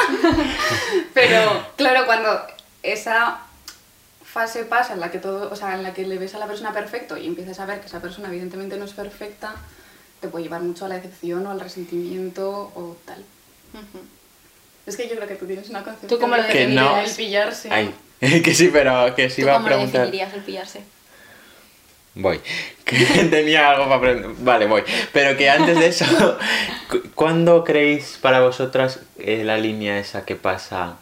Pero, claro, cuando esa fase pasa en la que todo, o sea, en la que le ves a la persona perfecto y empiezas a ver que esa persona evidentemente no es perfecta, te puede llevar mucho a la decepción o al resentimiento o tal. Es que yo creo que tú tienes una concepción ¿Tú cómo lo de Que no. el pillarse. Ay, que sí, pero que sí ¿Tú iba a cómo lo preguntar. definirías el pillarse? Voy. Que tenía algo para aprender. Vale, voy. Pero que antes de eso, cu- ¿cuándo creéis para vosotras eh, la línea esa que pasa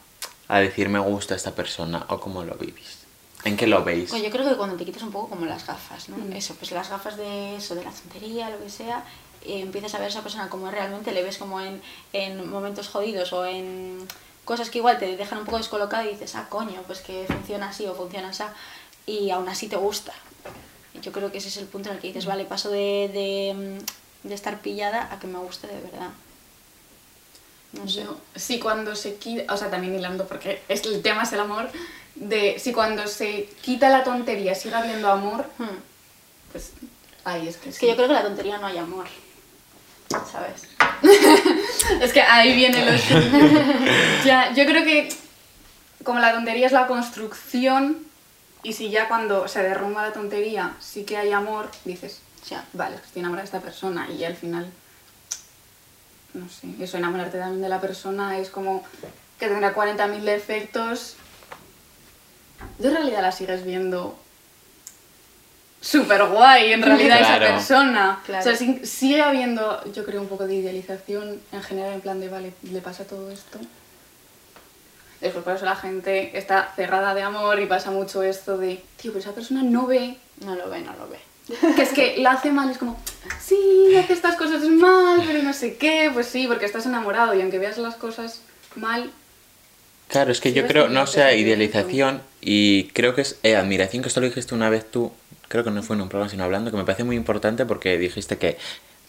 a decir me gusta esta persona o cómo lo vivís? ¿En qué lo veis? Pues yo creo que cuando te quitas un poco como las gafas, ¿no? Mm. Eso, pues las gafas de eso, de la tontería, lo que sea, eh, empiezas a ver a esa persona como realmente le ves como en, en momentos jodidos o en cosas que igual te dejan un poco descolocado y dices, ah, coño, pues que funciona así o funciona así, y aún así te gusta. Yo creo que ese es el punto en el que dices, vale, paso de, de, mm, de estar pillada a que me guste de verdad. No sé. Yo, sí, cuando se quita, o sea, también hilando, porque es, el tema es el amor, de si cuando se quita la tontería sigue habiendo amor, Hmm. pues ahí es que Es que yo creo que la tontería no hay amor. ¿Sabes? Es que ahí viene lo Ya, yo creo que como la tontería es la construcción y si ya cuando se derrumba la tontería sí que hay amor, dices, sea, vale, estoy enamorada de esta persona y al final, no sé, eso enamorarte también de la persona es como que tendrá 40.000 defectos. Yo en realidad la sigues viendo súper guay, en realidad Claro. esa persona. Claro. O sea, sigue habiendo, yo creo, un poco de idealización en general, en plan de, vale, le pasa todo esto. Después por eso la gente está cerrada de amor y pasa mucho esto de, tío, pero esa persona no ve no lo ve, no lo ve. que es que la hace mal, es como, sí, hace estas cosas mal, pero no sé qué, pues sí, porque estás enamorado y aunque veas las cosas mal, Claro, es que Sí, yo creo, que no sea idealización y creo que es eh, admiración, que esto lo dijiste una vez tú, creo que no fue en un programa sino hablando, que me parece muy importante porque dijiste que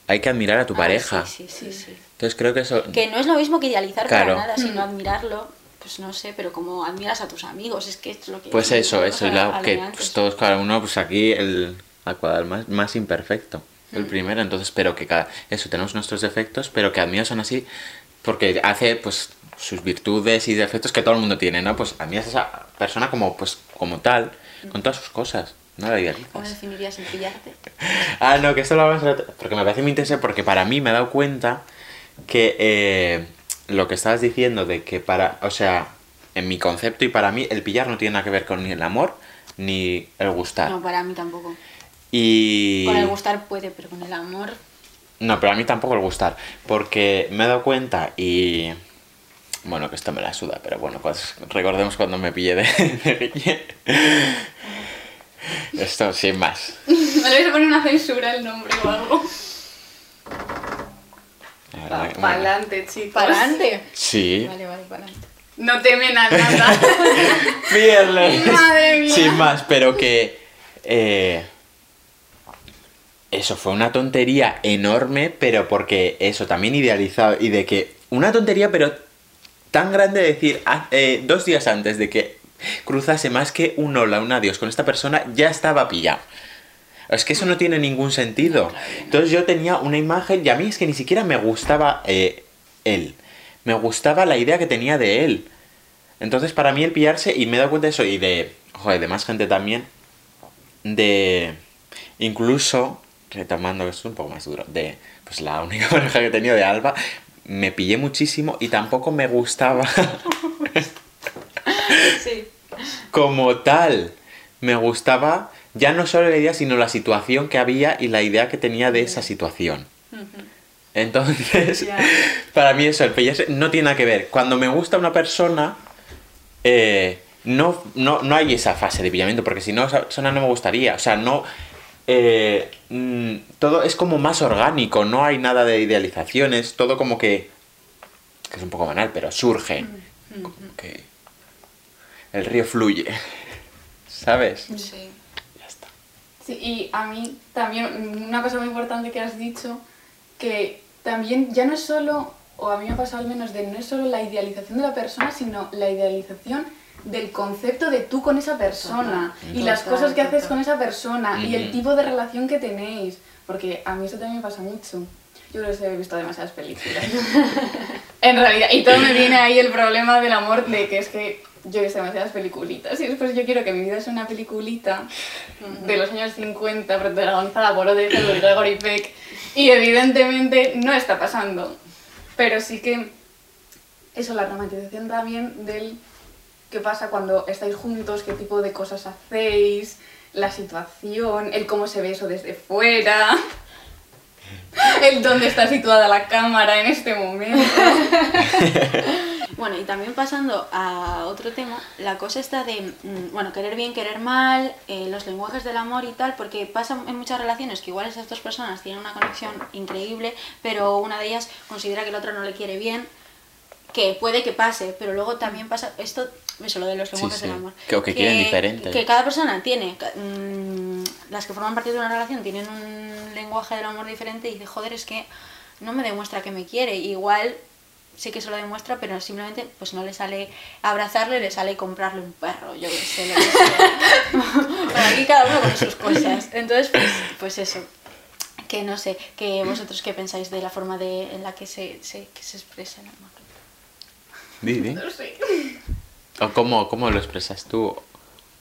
hay que admirar a tu Ah, pareja. Sí, sí, sí, sí. Entonces creo que eso... Que no es lo mismo que idealizar Claro. para nada, sino Mm. admirarlo, pues no sé, pero como admiras a tus amigos, es que es lo que... Pues eso, eso, y a- la- que pues, todos, cada uno, pues aquí el al cuadrado más, más imperfecto, el primero, entonces, pero que cada, eso, tenemos nuestros defectos, pero que admiras aún así, porque hace, pues, sus virtudes y defectos que todo el mundo tiene, ¿no? Pues a esa persona como, pues, como tal, con todas sus cosas, no la ¿Cómo idealizas. definirías el pillarte? Ah, no, que esto lo vamos a ver, porque me parece muy interesante, porque para mí me he dado cuenta que eh, lo que estabas diciendo de que para, o sea, en mi concepto y para mí, el pillar no tiene nada que ver con ni el amor ni el gustar. No, para mí tampoco. Y... Con el gustar puede, pero con el amor... No, pero a mí tampoco el gustar, porque me he dado cuenta y... Bueno, que esto me la suda, pero bueno, pues, recordemos cuando me pillé de, de. Esto, sin más. me le vais a poner una censura el nombre o algo. Para adelante, chicos. ¿Para adelante? Sí. Vale, vale, para adelante. No temen a nada. Fearless. Madre mía. Sin más, pero que... eh, eso fue una tontería enorme, pero porque eso también idealizado y de que una tontería, pero tan grande de decir ah, eh, dos días antes de que cruzase más que un hola, un adiós con esta persona, ya estaba pillado. Es que eso no tiene ningún sentido. Entonces yo tenía una imagen y a mí es que ni siquiera me gustaba eh, él. Me gustaba la idea que tenía de él. Entonces para mí el pillarse, y me he dado cuenta de eso, y de, joder, de más gente también, de incluso, retomando que es un poco más duro, de pues la única pareja que he tenido de Alba, me pillé muchísimo y tampoco me gustaba Sí. como tal. Me gustaba ya no solo la idea, sino la situación que había y la idea que tenía de esa situación. Entonces, para mí eso, el pillarse no tiene nada que ver. Cuando me gusta una persona, eh, no, no, no hay esa fase de pillamiento, porque si no, esa persona no me gustaría. O sea, no... eh, mm, todo es como más orgánico, no hay nada de idealizaciones, todo como que... que es un poco banal, pero surge. Como que el río fluye. ¿Sabes? Sí. Ya está. Sí, y a mí también una cosa muy importante que has dicho, que también ya no es solo, o a mí me ha pasado al menos, de no es solo la idealización de la persona, sino la idealización del concepto de tú con esa persona Total. y las cosas que haces con esa persona y el tipo de relación que tenéis, porque a mí eso también me pasa mucho. Yo creo que he visto demasiadas películas. en realidad, y todo me viene ahí el problema del amor de que es que yo he visto demasiadas peliculitas y después yo quiero que mi vida sea una peliculita de los años 50 protagonizada por Hepburn y Gregory Peck y evidentemente no está pasando. Pero sí que eso, la romantización también del qué pasa cuando estáis juntos, qué tipo de cosas hacéis, la situación, el cómo se ve eso desde fuera, el dónde está situada la cámara en este momento. Bueno, y también pasando a otro tema, la cosa está de, mm, bueno, querer bien, querer mal, eh, los lenguajes del amor y tal, porque pasa en muchas relaciones que igual esas dos personas tienen una conexión increíble, pero una de ellas considera que la otra no le quiere bien, que puede que pase, pero luego también pasa esto, eso, lo de los lenguajes sí. del amor. Que- o que quieren diferente. Que cada persona tiene, mm, las que forman parte de una relación tienen un lenguaje del amor diferente y dice, joder, es que no me demuestra que me quiere. Igual sí que se lo demuestra, pero simplemente pues no le sale abrazarle, le sale comprarle un perro, yo qué sé, lo que bueno, aquí cada uno con sus cosas. Entonces, pues, pues eso. Que no sé, que vosotros qué pensáis de la forma de, en la que se, se, que se expresa el amor. No sé. ¿O cómo, cómo lo expresas tú?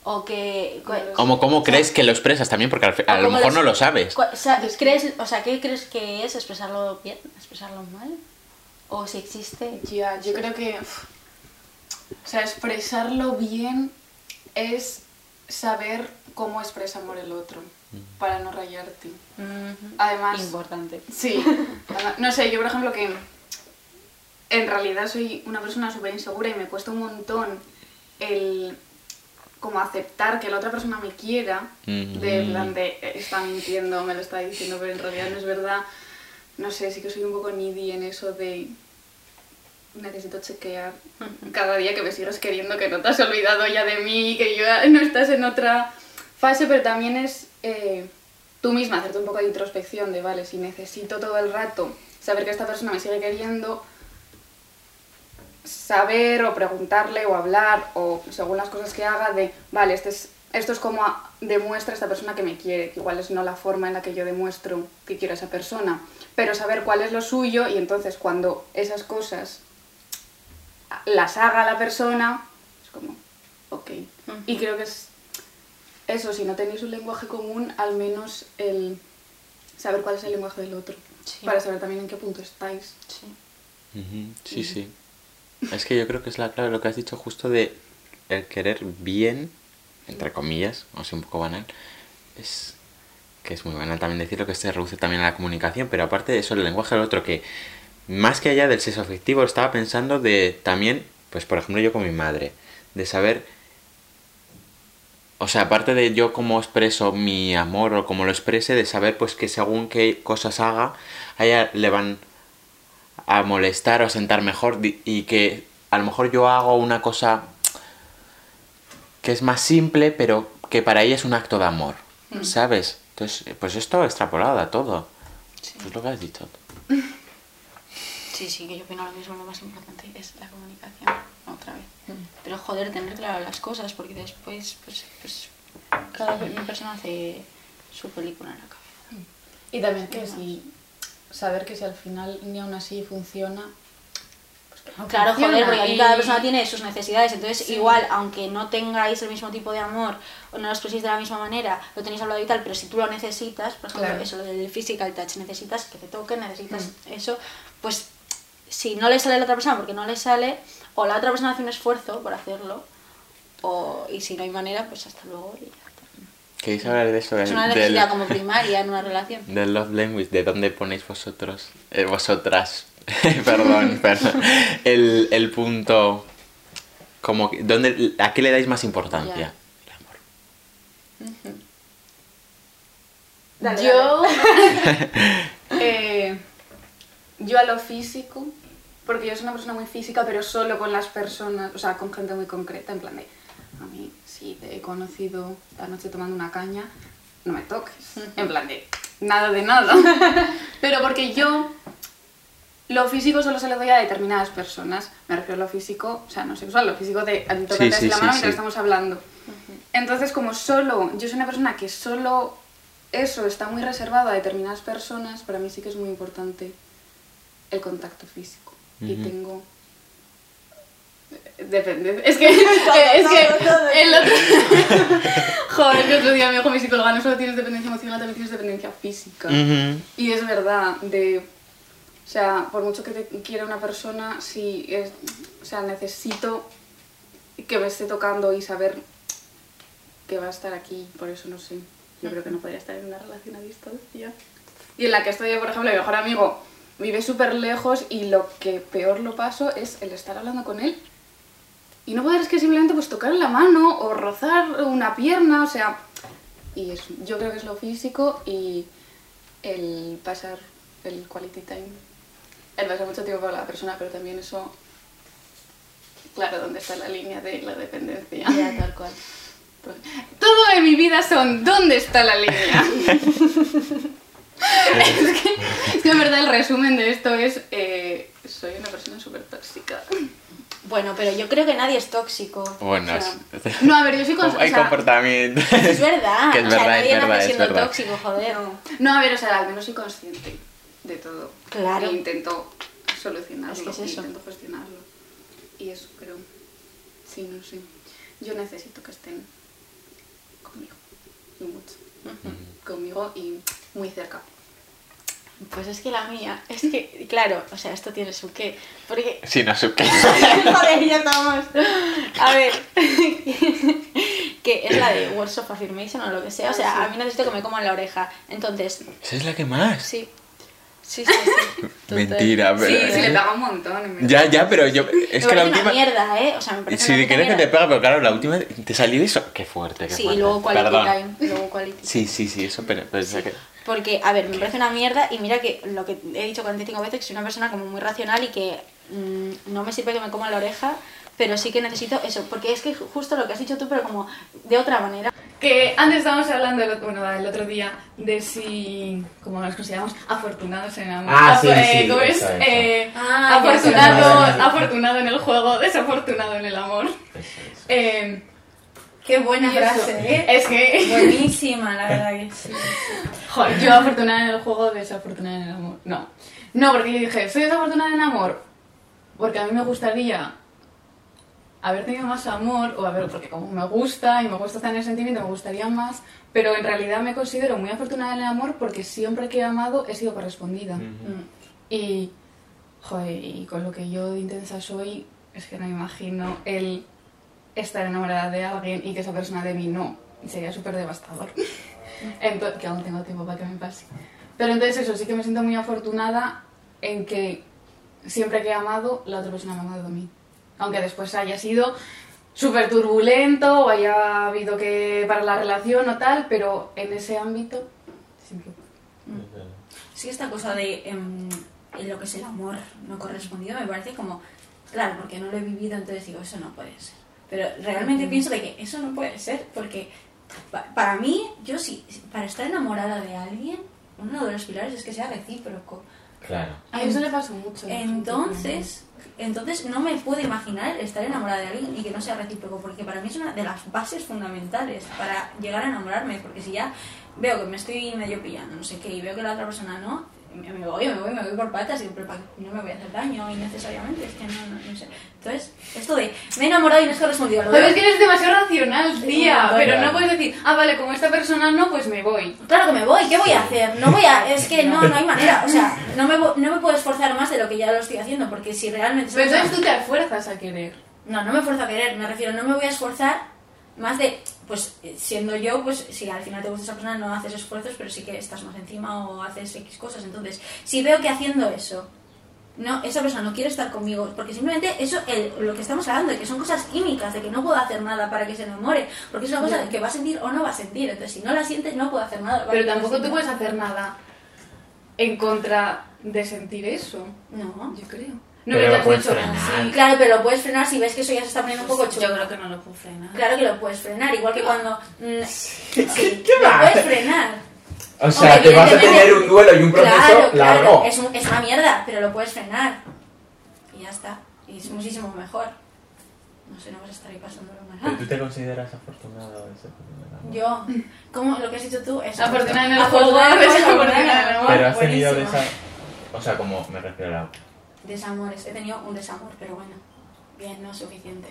O que... ¿Cómo, cómo crees que lo expresas también? Porque al fi- a lo mejor no lo sabes. o sea, ¿crees, o sea, ¿qué crees que es expresarlo bien, expresarlo mal? O si existe... Ya, yo creo que. uf, o sea, expresarlo bien es saber cómo expresa amor el otro, para no rayarte. Además- Importante. Sí, además- no sé, yo por ejemplo que en realidad soy una persona súper insegura y me cuesta un montón el como aceptar que la otra persona me quiera, de plan de "Eh, está mintiendo, me lo está diciendo, pero en realidad no es verdad. No sé, sí que soy un poco needy en eso de necesito chequear cada día que me sigues queriendo, que no te has olvidado ya de mí, que yo no estás en otra fase, pero también es eh, tú misma hacerte un poco de introspección de, vale, si necesito todo el rato saber que esta persona me sigue queriendo, saber o preguntarle o hablar o según las cosas que haga de, vale, este es, esto es como a- demuestra esta persona que me quiere, que igual es no la forma en la que yo demuestro que quiero a esa persona, pero saber cuál es lo suyo y entonces cuando esas cosas las haga la persona, es como, ok. Y creo que es eso, si no tenéis un lenguaje común, al menos el saber cuál es el lenguaje del otro, Sí. para saber también en qué punto estáis. Sí, sí. Es que yo creo que es la clave lo que has dicho justo de el querer bien, entre comillas, o sea, un poco banal, es que es muy banal también decirlo que se reduce también a la comunicación, pero aparte de eso, el lenguaje del otro, que más que allá del sexo afectivo, estaba pensando de también, pues por ejemplo yo con mi madre, de saber, o sea, aparte de yo cómo expreso mi amor o cómo lo exprese, de saber pues que según qué cosas haga, a ella le van a molestar o a sentar mejor di- y que a lo mejor yo hago una cosa que es más simple pero que para ella es un acto de amor, ¿sabes? Entonces eh, pues esto extrapolado a todo. Sí. Es lo que has dicho. Sí, sí, que yo opino lo mismo, lo más importante es la comunicación, otra vez. Pero joder, tener claro las cosas, porque después, pues, pues cada pe- persona hace su película en la cabeza. Y también que si saber que si al final ni aún así funciona, pues que no Claro, funciona. joder, porque aquí cada persona tiene sus necesidades, entonces Sí. igual, aunque no tengáis el mismo tipo de amor o no lo expreséis de la misma manera, lo tenéis hablado y tal, pero si tú lo necesitas, por ejemplo, Claro. eso lo del physical touch, necesitas que te toquen, necesitas eso, pues si no le sale a la otra persona porque no le sale, o la otra persona hace un esfuerzo por hacerlo, o, y si no hay manera, pues hasta luego y ya está. ¿Queréis hablar de eso? Es del- una del- necesidad como primaria en una relación. Del love language, ¿de dónde ponéis vosotros? eh, vosotras. perdón, perdón. El, el punto. Como que- ¿dónde, ¿A qué le dais más importancia? Ya. El amor. Dale, yo, eh, yo a lo físico, porque yo soy una persona muy física, pero solo con las personas, o sea, con gente muy concreta, en plan de, a mí, si te he conocido esta noche tomando una caña, no me toques. En plan de, nada de nada. pero porque yo, lo físico solo se lo doy a determinadas personas. Me refiero a lo físico, o sea, no sexual, lo físico de tocarte Sí, sí, la mano sí. mientras estamos hablando. Entonces, como solo, yo soy una persona que solo eso está muy reservado a determinadas personas, para mí sí que es muy importante el contacto físico. Y Ujú. tengo... Depende. Es que... es que el otro... Joder, que otro día me dijo mi psicóloga, no solo tienes dependencia emocional, también tienes dependencia física. Y es verdad, de... O sea, por mucho que te quiera una persona, si es... O sea, necesito que me esté tocando y saber que va a estar aquí. Por eso no sé. Yo creo que no podría estar en una relación a distancia. Y en la que estoy por ejemplo, mi mejor amigo vive súper lejos y lo que peor lo paso es el estar hablando con él y no poder es que simplemente pues tocar la mano o rozar una pierna, o sea, y eso, yo creo que es lo físico y el pasar el quality time, el pasar mucho tiempo con la persona, pero también eso, claro, ¿dónde está la línea de la dependencia? Ya, tal cual. Todo en mi vida son ¿dónde está la línea? es, que, es que en verdad el resumen de esto es eh, soy una persona súper tóxica. Bueno, pero yo creo que nadie es tóxico. Bueno, O sea, es- No, a ver, yo soy con- hay o sea- comportamiento. Es verdad. Que es o sea, verdad, nadie es verdad, nace es siendo verdad. tóxico, joder. No, a ver, o sea, al menos soy consciente de todo. Claro. E intento solucionarlo, Es que es eso. intento gestionarlo. Y eso creo. Sí, no sé. Yo necesito que estén conmigo. Y mucho. Conmigo y muy cerca. Pues es que la mía, es que, claro, o sea, esto tiene su qué. Porque Sí, no sé qué. Joder, ya estamos. A ver. que es la de Words of Affirmation o lo que sea. O sea, a mí necesito que me coman la oreja. Entonces, Esa es la que más. sí. Sí, sí, sí. Total. Mentira, pero. Sí, sí, le pega un montón. Ya, ya, pero yo. Es me que la última. una mierda, ¿eh? O sea, me parece Si una quieres que te pega, pero claro, la última te salió eso. Qué fuerte, qué Sí, fuerte. y luego quality Perdón. time. Luego quality Sí, sí, sí, eso, pero. pero es que- Porque, a ver, me parece una mierda y mira que lo que he dicho 45 veces, que soy una persona como muy racional y que mm, no me sirve que me coman la oreja, pero sí que necesito eso, porque es que justo lo que has dicho tú, pero como de otra manera. Que antes estábamos hablando, el otro- bueno, el otro día, de si, como nos consideramos, afortunados en amor. Ah, sí, sí, ¿cómo es? eso, eso. Eh, Ah, ya sé, afortunado, sé. afortunado en el juego, desafortunado en el amor. Eh, Qué buena frase, ¿eh? Es que... Buenísima, la verdad que sí. Joder, yo afortunada en el juego, desafortunada en el amor. No. No, porque yo dije, soy desafortunada en el amor. Porque a mí me gustaría haber tenido más amor, o a ver, porque como me gusta y me gusta estar en el sentimiento, me gustaría más, pero en realidad me considero muy afortunada en el amor porque siempre que he amado he sido correspondida. Y, joder, y con lo que yo de intensa soy, es que no me imagino el estar enamorada de alguien y que esa persona de mí no. Sería súper devastador. Entonces, que aún tengo tiempo para que me pase. Pero entonces eso, sí que me siento muy afortunada en que siempre que he amado, la otra persona me ha amado a mí. Aunque después haya sido súper turbulento o haya habido que para la relación o tal, pero en ese ámbito siempre. Sí, esta cosa de em, en lo que es el amor no correspondido me parece como, claro, porque no lo he vivido, entonces digo, eso no puede ser. Pero realmente pienso de que eso no puede ser, porque pa- para mí, yo sí, para estar enamorada de alguien, uno de los pilares es que sea recíproco. Claro. A eso le pasó mucho. Entonces, entonces no me puedo imaginar estar enamorada de alguien y que no sea recíproco, porque para mí es una de las bases fundamentales para llegar a enamorarme, porque si ya veo que me estoy medio pillando, no sé qué, y veo que la otra persona no, me voy, me voy, me voy por patas y pero no me voy a hacer daño innecesariamente, es que no, no, no sé. Entonces, esto de me he enamorado y no es correspondido, lo Pero es que eres demasiado racional, tía. Pero no puedes decir, ah, vale, como esta persona no, pues me voy. Claro que me voy, ¿qué voy a hacer? No voy a, es que no, no hay manera, o sea, no me, no me puedo esforzar más de lo que ya lo estoy haciendo, porque si realmente... Pero entonces tú te fuerzas a querer. No, no me esfuerzo a querer, me refiero, no me voy a esforzar más de, pues eh, siendo yo, pues si al final te gusta esa persona no haces esfuerzos, pero sí que estás más encima o haces X cosas. Entonces, si veo que haciendo eso, no, esa persona no quiere estar conmigo, porque simplemente eso, el- lo que estamos hablando, de que son cosas químicas, de que no puedo hacer nada para que se enamore, porque es una cosa Ya. que va a sentir o no va a sentir. Entonces, si no la sientes, no puedo hacer nada. Pero tampoco tú puedes hacer nada en contra de sentir eso. No. Yo creo. Pero que lo puedes frenar. sí. Claro, pero lo puedes frenar si ves que eso ya se está poniendo un poco chungo. Yo creo que no lo puedo frenar. Claro que lo puedes frenar, igual que cuando... mm, sí, ¿Qué lo puedes frenar. O sea, Hombre, te vas a tener un duelo y un proceso Claro, claro, largo. es, un- es una mierda, pero lo puedes frenar. Y ya está. Y es muchísimo mejor. No sé, no vas a estar ahí pasándolo ¿Pero mal. tú te consideras afortunado de ser afortunado? Yo, como lo que has dicho tú, es Afortunada en el Afortunada juego, juego, en el amor. Pero has tenido de esa... O sea, como me refiero a... Desamores, he tenido un desamor, pero bueno, bien, no es suficiente.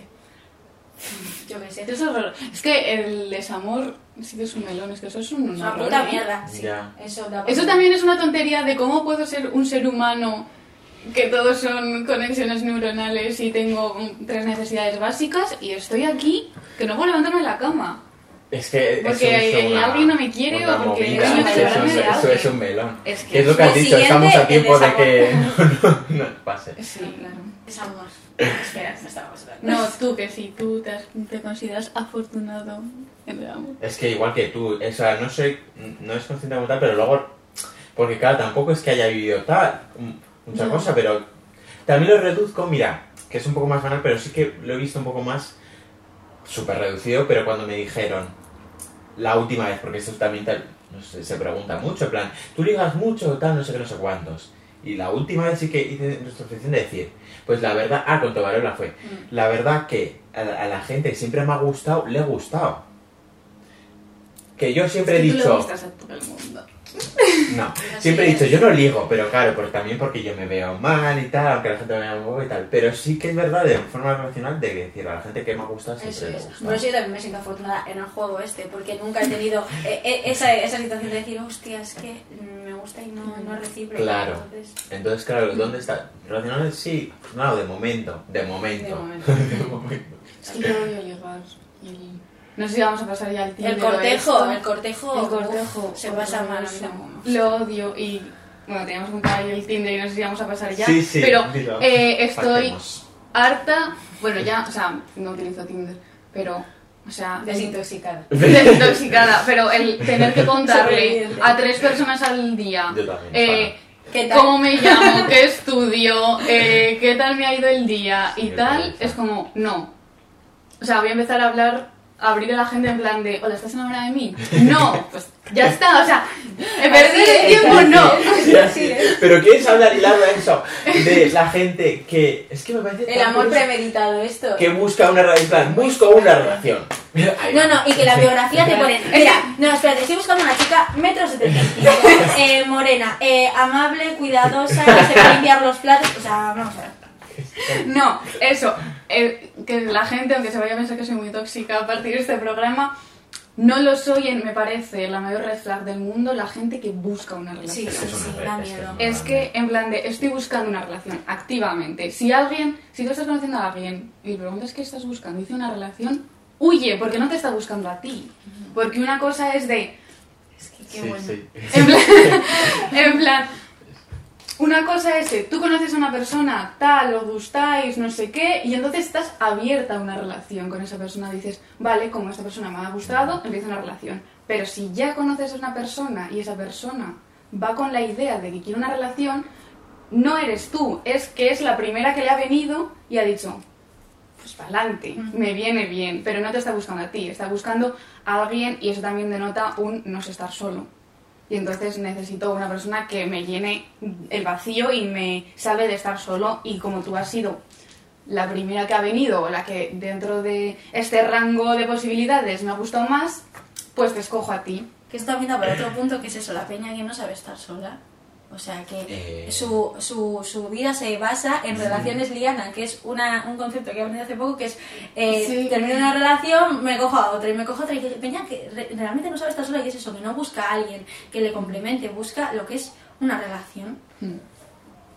Yo qué sé. Eso es. Es que el desamor sí que es un melón, es que eso es un una puta ¿eh? mierda. Sí. Eso, da Eso también es una tontería de cómo puedo ser un ser humano que todos son conexiones neuronales y tengo mm, tres necesidades básicas y estoy aquí que no puedo levantarme de la cama. Es que Porque eso es una, alguien no me quiere o porque movida. yo Sí, me eso, enamoré es- eso es un melón. Es que es lo que has el dicho, estamos a tiempo el de que no, no, no pase. Sí, claro. Desamor. Espera, no estábamos. No, tú que sí, tú te, has- te consideras afortunado en el amor. Es que igual que tú, o sea, no soy, no es consciente como tal, pero luego, porque claro, tampoco es que haya vivido tal, mucha No. cosa, pero también lo reduzco, mira, que es un poco más banal, pero sí que lo he visto un poco más súper reducido, pero cuando me dijeron la última vez, porque esto también no sé, se pregunta mucho, en plan, tú ligas mucho, tal, no sé qué, no sé cuántos. Y la última vez sí que hice retrospección de decir, pues la verdad, ah, con Tobarola fue, la verdad que a la, a la gente que siempre me ha gustado, le he gustado. Que yo siempre he Es que tú le dicho, gustas a todo el mundo. no, siempre he dicho, yo no ligo, pero claro, porque también porque yo me veo mal y tal, aunque la gente me vea un poco y tal. Pero sí que es verdad, de forma racional, de decir a la gente que me ha gustado Eso siempre le Por gustado. eso yo también me siento afortunada en el juego este, porque nunca he tenido eh, eh, esa, esa situación de decir, hostia, es que me gusta y no, no recíproco. Claro. Entonces, Entonces, claro, ¿dónde está? Racional sí, no, de momento, de momento. De momento. De momento. Es que yo voy a llegar. y- No sé si vamos a pasar ya el tiempo. el cortejo, el cortejo, El cortejo. uf, se pasa mal. Lo odio y. Bueno, teníamos que contar ahí el Tinder y no sé si vamos a pasar ya. Sí, sí, Pero eh, estoy harta. Bueno, ya, o sea, no utilizo Tinder, pero. O sea, Desintoxicada. desintoxicada, pero el tener que contarle a tres personas al día Yo también, eh, ¿Qué tal? cómo me llamo, qué estudio, eh, qué tal me ha ido el día y tal, es como, no. O sea, voy a empezar a hablar, a abrir a la gente en plan de, hola, ¿estás enamorada de mí? No, pues ya está, o sea, perder el tiempo no. Sí, así. Pero quieres hablar y largo de eso, de la gente que. Es que me parece. El amor curioso premeditado, esto. Que busca una relación, busco una relación. No, no, y que la biografía te pone. Mira, no, espérate, estoy buscando una chica, metro setenta y cinco, eh, morena, eh, amable, cuidadosa, que se va a limpiar los platos. O sea, vamos a ver. No, eso, eh, que la gente, aunque se vaya a pensar que soy muy tóxica a partir de este programa, no lo soy, en, me parece, la mayor red flag del mundo, la gente que busca una Sí, relación. sí, Eso sí, me da parece, miedo. Es que, en plan de, estoy buscando una relación activamente. Si alguien, si tú estás conociendo a alguien y le preguntas qué estás buscando, dice una relación, huye, porque no te está buscando a ti. Porque una cosa es de, Es que qué Sí, bueno. sí. en plan, en plan, una cosa es que tú conoces a una persona, tal, os gustáis, no sé qué, y entonces estás abierta a una relación con esa persona. Dices, vale, como esta persona me ha gustado, empieza una relación. Pero si ya conoces a una persona y esa persona va con la idea de que quiere una relación, no eres tú, es que es la primera que le ha venido y ha dicho, pues para adelante, me viene bien, pero no te está buscando a ti, está buscando a alguien y eso también denota un no estar solo. Y entonces necesito una persona que me llene el vacío y me sabe de estar solo y como tú has sido la primera que ha venido o la que dentro de este rango de posibilidades me ha gustado más, pues te escojo a ti. Que está viendo por otro punto, que es eso, la peña que no sabe estar sola. O sea, que Eh. su, su, su vida se basa en relaciones lianas, que es una, un concepto que he aprendido hace poco, que es, eh, Sí. termino una relación, me cojo a otra, y me cojo a otra, y que peña que re- realmente no sabe estar sola, y es eso, que no busca a alguien que le complemente, busca lo que es una relación. Hmm.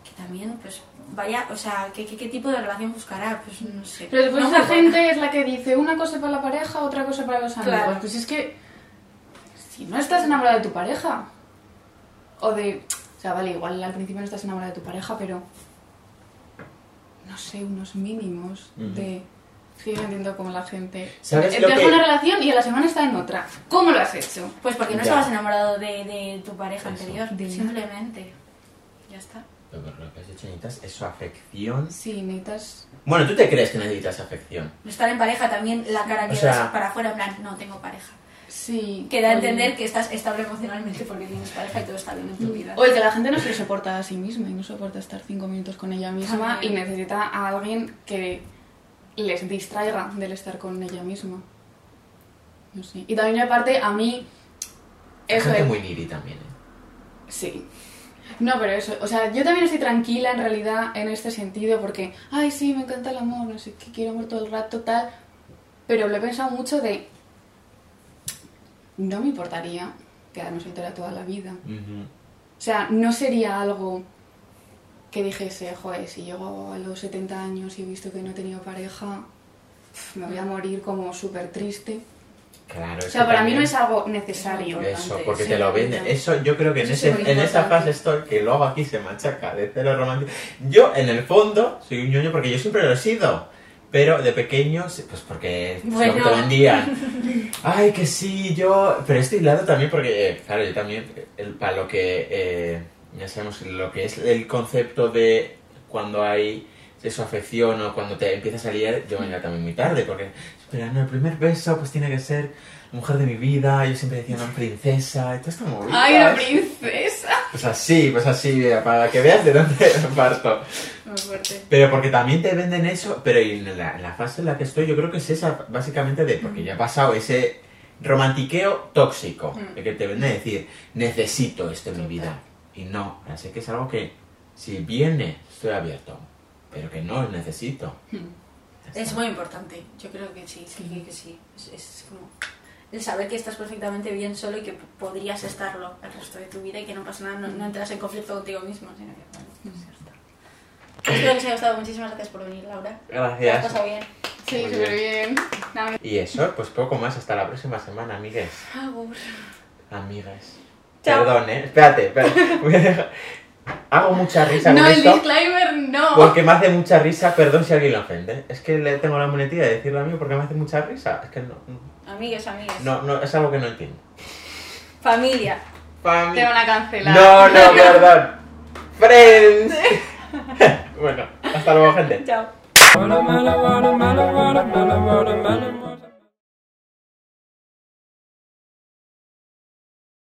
Que también, pues, vaya, o sea, ¿qué, qué, qué tipo de relación buscará? Pues no sé. Pero después No esa gente es la que dice una cosa para la pareja, otra cosa para los amigos. Claro. Pues es que si no estás enamorada de tu pareja, o de... O sea, vale, igual al principio no estás enamorada de tu pareja, pero... No sé, unos mínimos Ujú. de... Sí, no entiendo cómo la gente... ¿Sabes Eh, lo deja que- una relación y a la semana está en otra. ¿Cómo lo has hecho? Pues porque no Ya. estabas enamorado de, de tu pareja Eso. anterior, De- simplemente. Ya está. Pero lo que has hecho necesitas es su afección. Sí, necesitas... Bueno, ¿tú te crees que necesitas afección? Estar en pareja también, la cara O que sea- das para afuera, en plan, no tengo pareja. Sí. Que da a entender que estás estable emocionalmente porque tienes pareja y todo está bien en tu vida. O el que la gente no se soporta a sí misma y no soporta estar cinco minutos con ella misma También. y necesita a alguien que les distraiga del estar con ella misma. No sé. Y también aparte a mí... Eso gente es- muy niri también, ¿eh? Sí. No, pero eso, o sea, yo también estoy tranquila en realidad en este sentido porque, ay, sí, me encanta el amor, no sé qué, quiero amor todo el rato, tal. Pero lo he pensado mucho de, no me importaría quedarme soltera toda la vida. O sea, no sería algo que dijese, joder, si llego a los 70 años y he visto que no he tenido pareja, me voy a morir como súper triste. Claro, O sea, para mí no es algo necesario. Es Eso, importante, porque sí, te lo venden. Eso yo creo que en, Eso ese, en esa fase estoy, que luego aquí se machaca de cero romántico. Yo, en el fondo, soy un ñoño porque yo siempre lo he sido. Pero de pequeño, pues porque pues, lo que te Bueno. vendían. Ay, que sí, yo... Pero estoy lado también porque, claro, yo también, el, para lo que... eh, ya sabemos lo que es el concepto de cuando hay eso, afección o cuando te empieza a salir, yo venía también muy tarde, porque esperando el primer beso, pues tiene que ser la mujer de mi vida, yo siempre decía una princesa, y todo esto movidas. ¡Ay, una princesa! Pues así, pues así, para que veas de dónde parto. Muy fuerte. Pero porque también te venden eso, pero en la, en la fase en la que estoy yo creo que es esa, básicamente de, porque ya ha pasado ese romantiqueo tóxico, Mm. de que te venden a decir, necesito esto en mi vida. Y no, así que es algo que si viene, estoy abierto, pero que no necesito. Ya Es muy importante, yo creo que sí, sí, que, que sí. Es, es como el saber que estás perfectamente bien solo y que podrías estarlo el resto de tu vida y que no pasa nada, no, no entras en conflicto contigo mismo, sino que bueno, está. Espero que os haya gustado, muchísimas gracias por venir, Laura. ¿Te has Gracias. pasado bien? Sí, Muy súper bien. Nada, Y eso, pues poco más, hasta la próxima semana, amigues. Agur. Amigas. Chao. Perdón, eh. Espérate, espérate. Voy a dejar- Hago mucha risa No, con el disclaimer no. Porque me hace mucha risa, perdón si alguien lo ofende. Es que le tengo la monetilla de decirlo a mí porque me hace mucha risa. Es que no, Amigues, amigues. no, no es algo que no entiendo. Familia. Mí- Te van a cancelar. No, no, perdón. Friends. bueno, hasta luego, gente. Chao.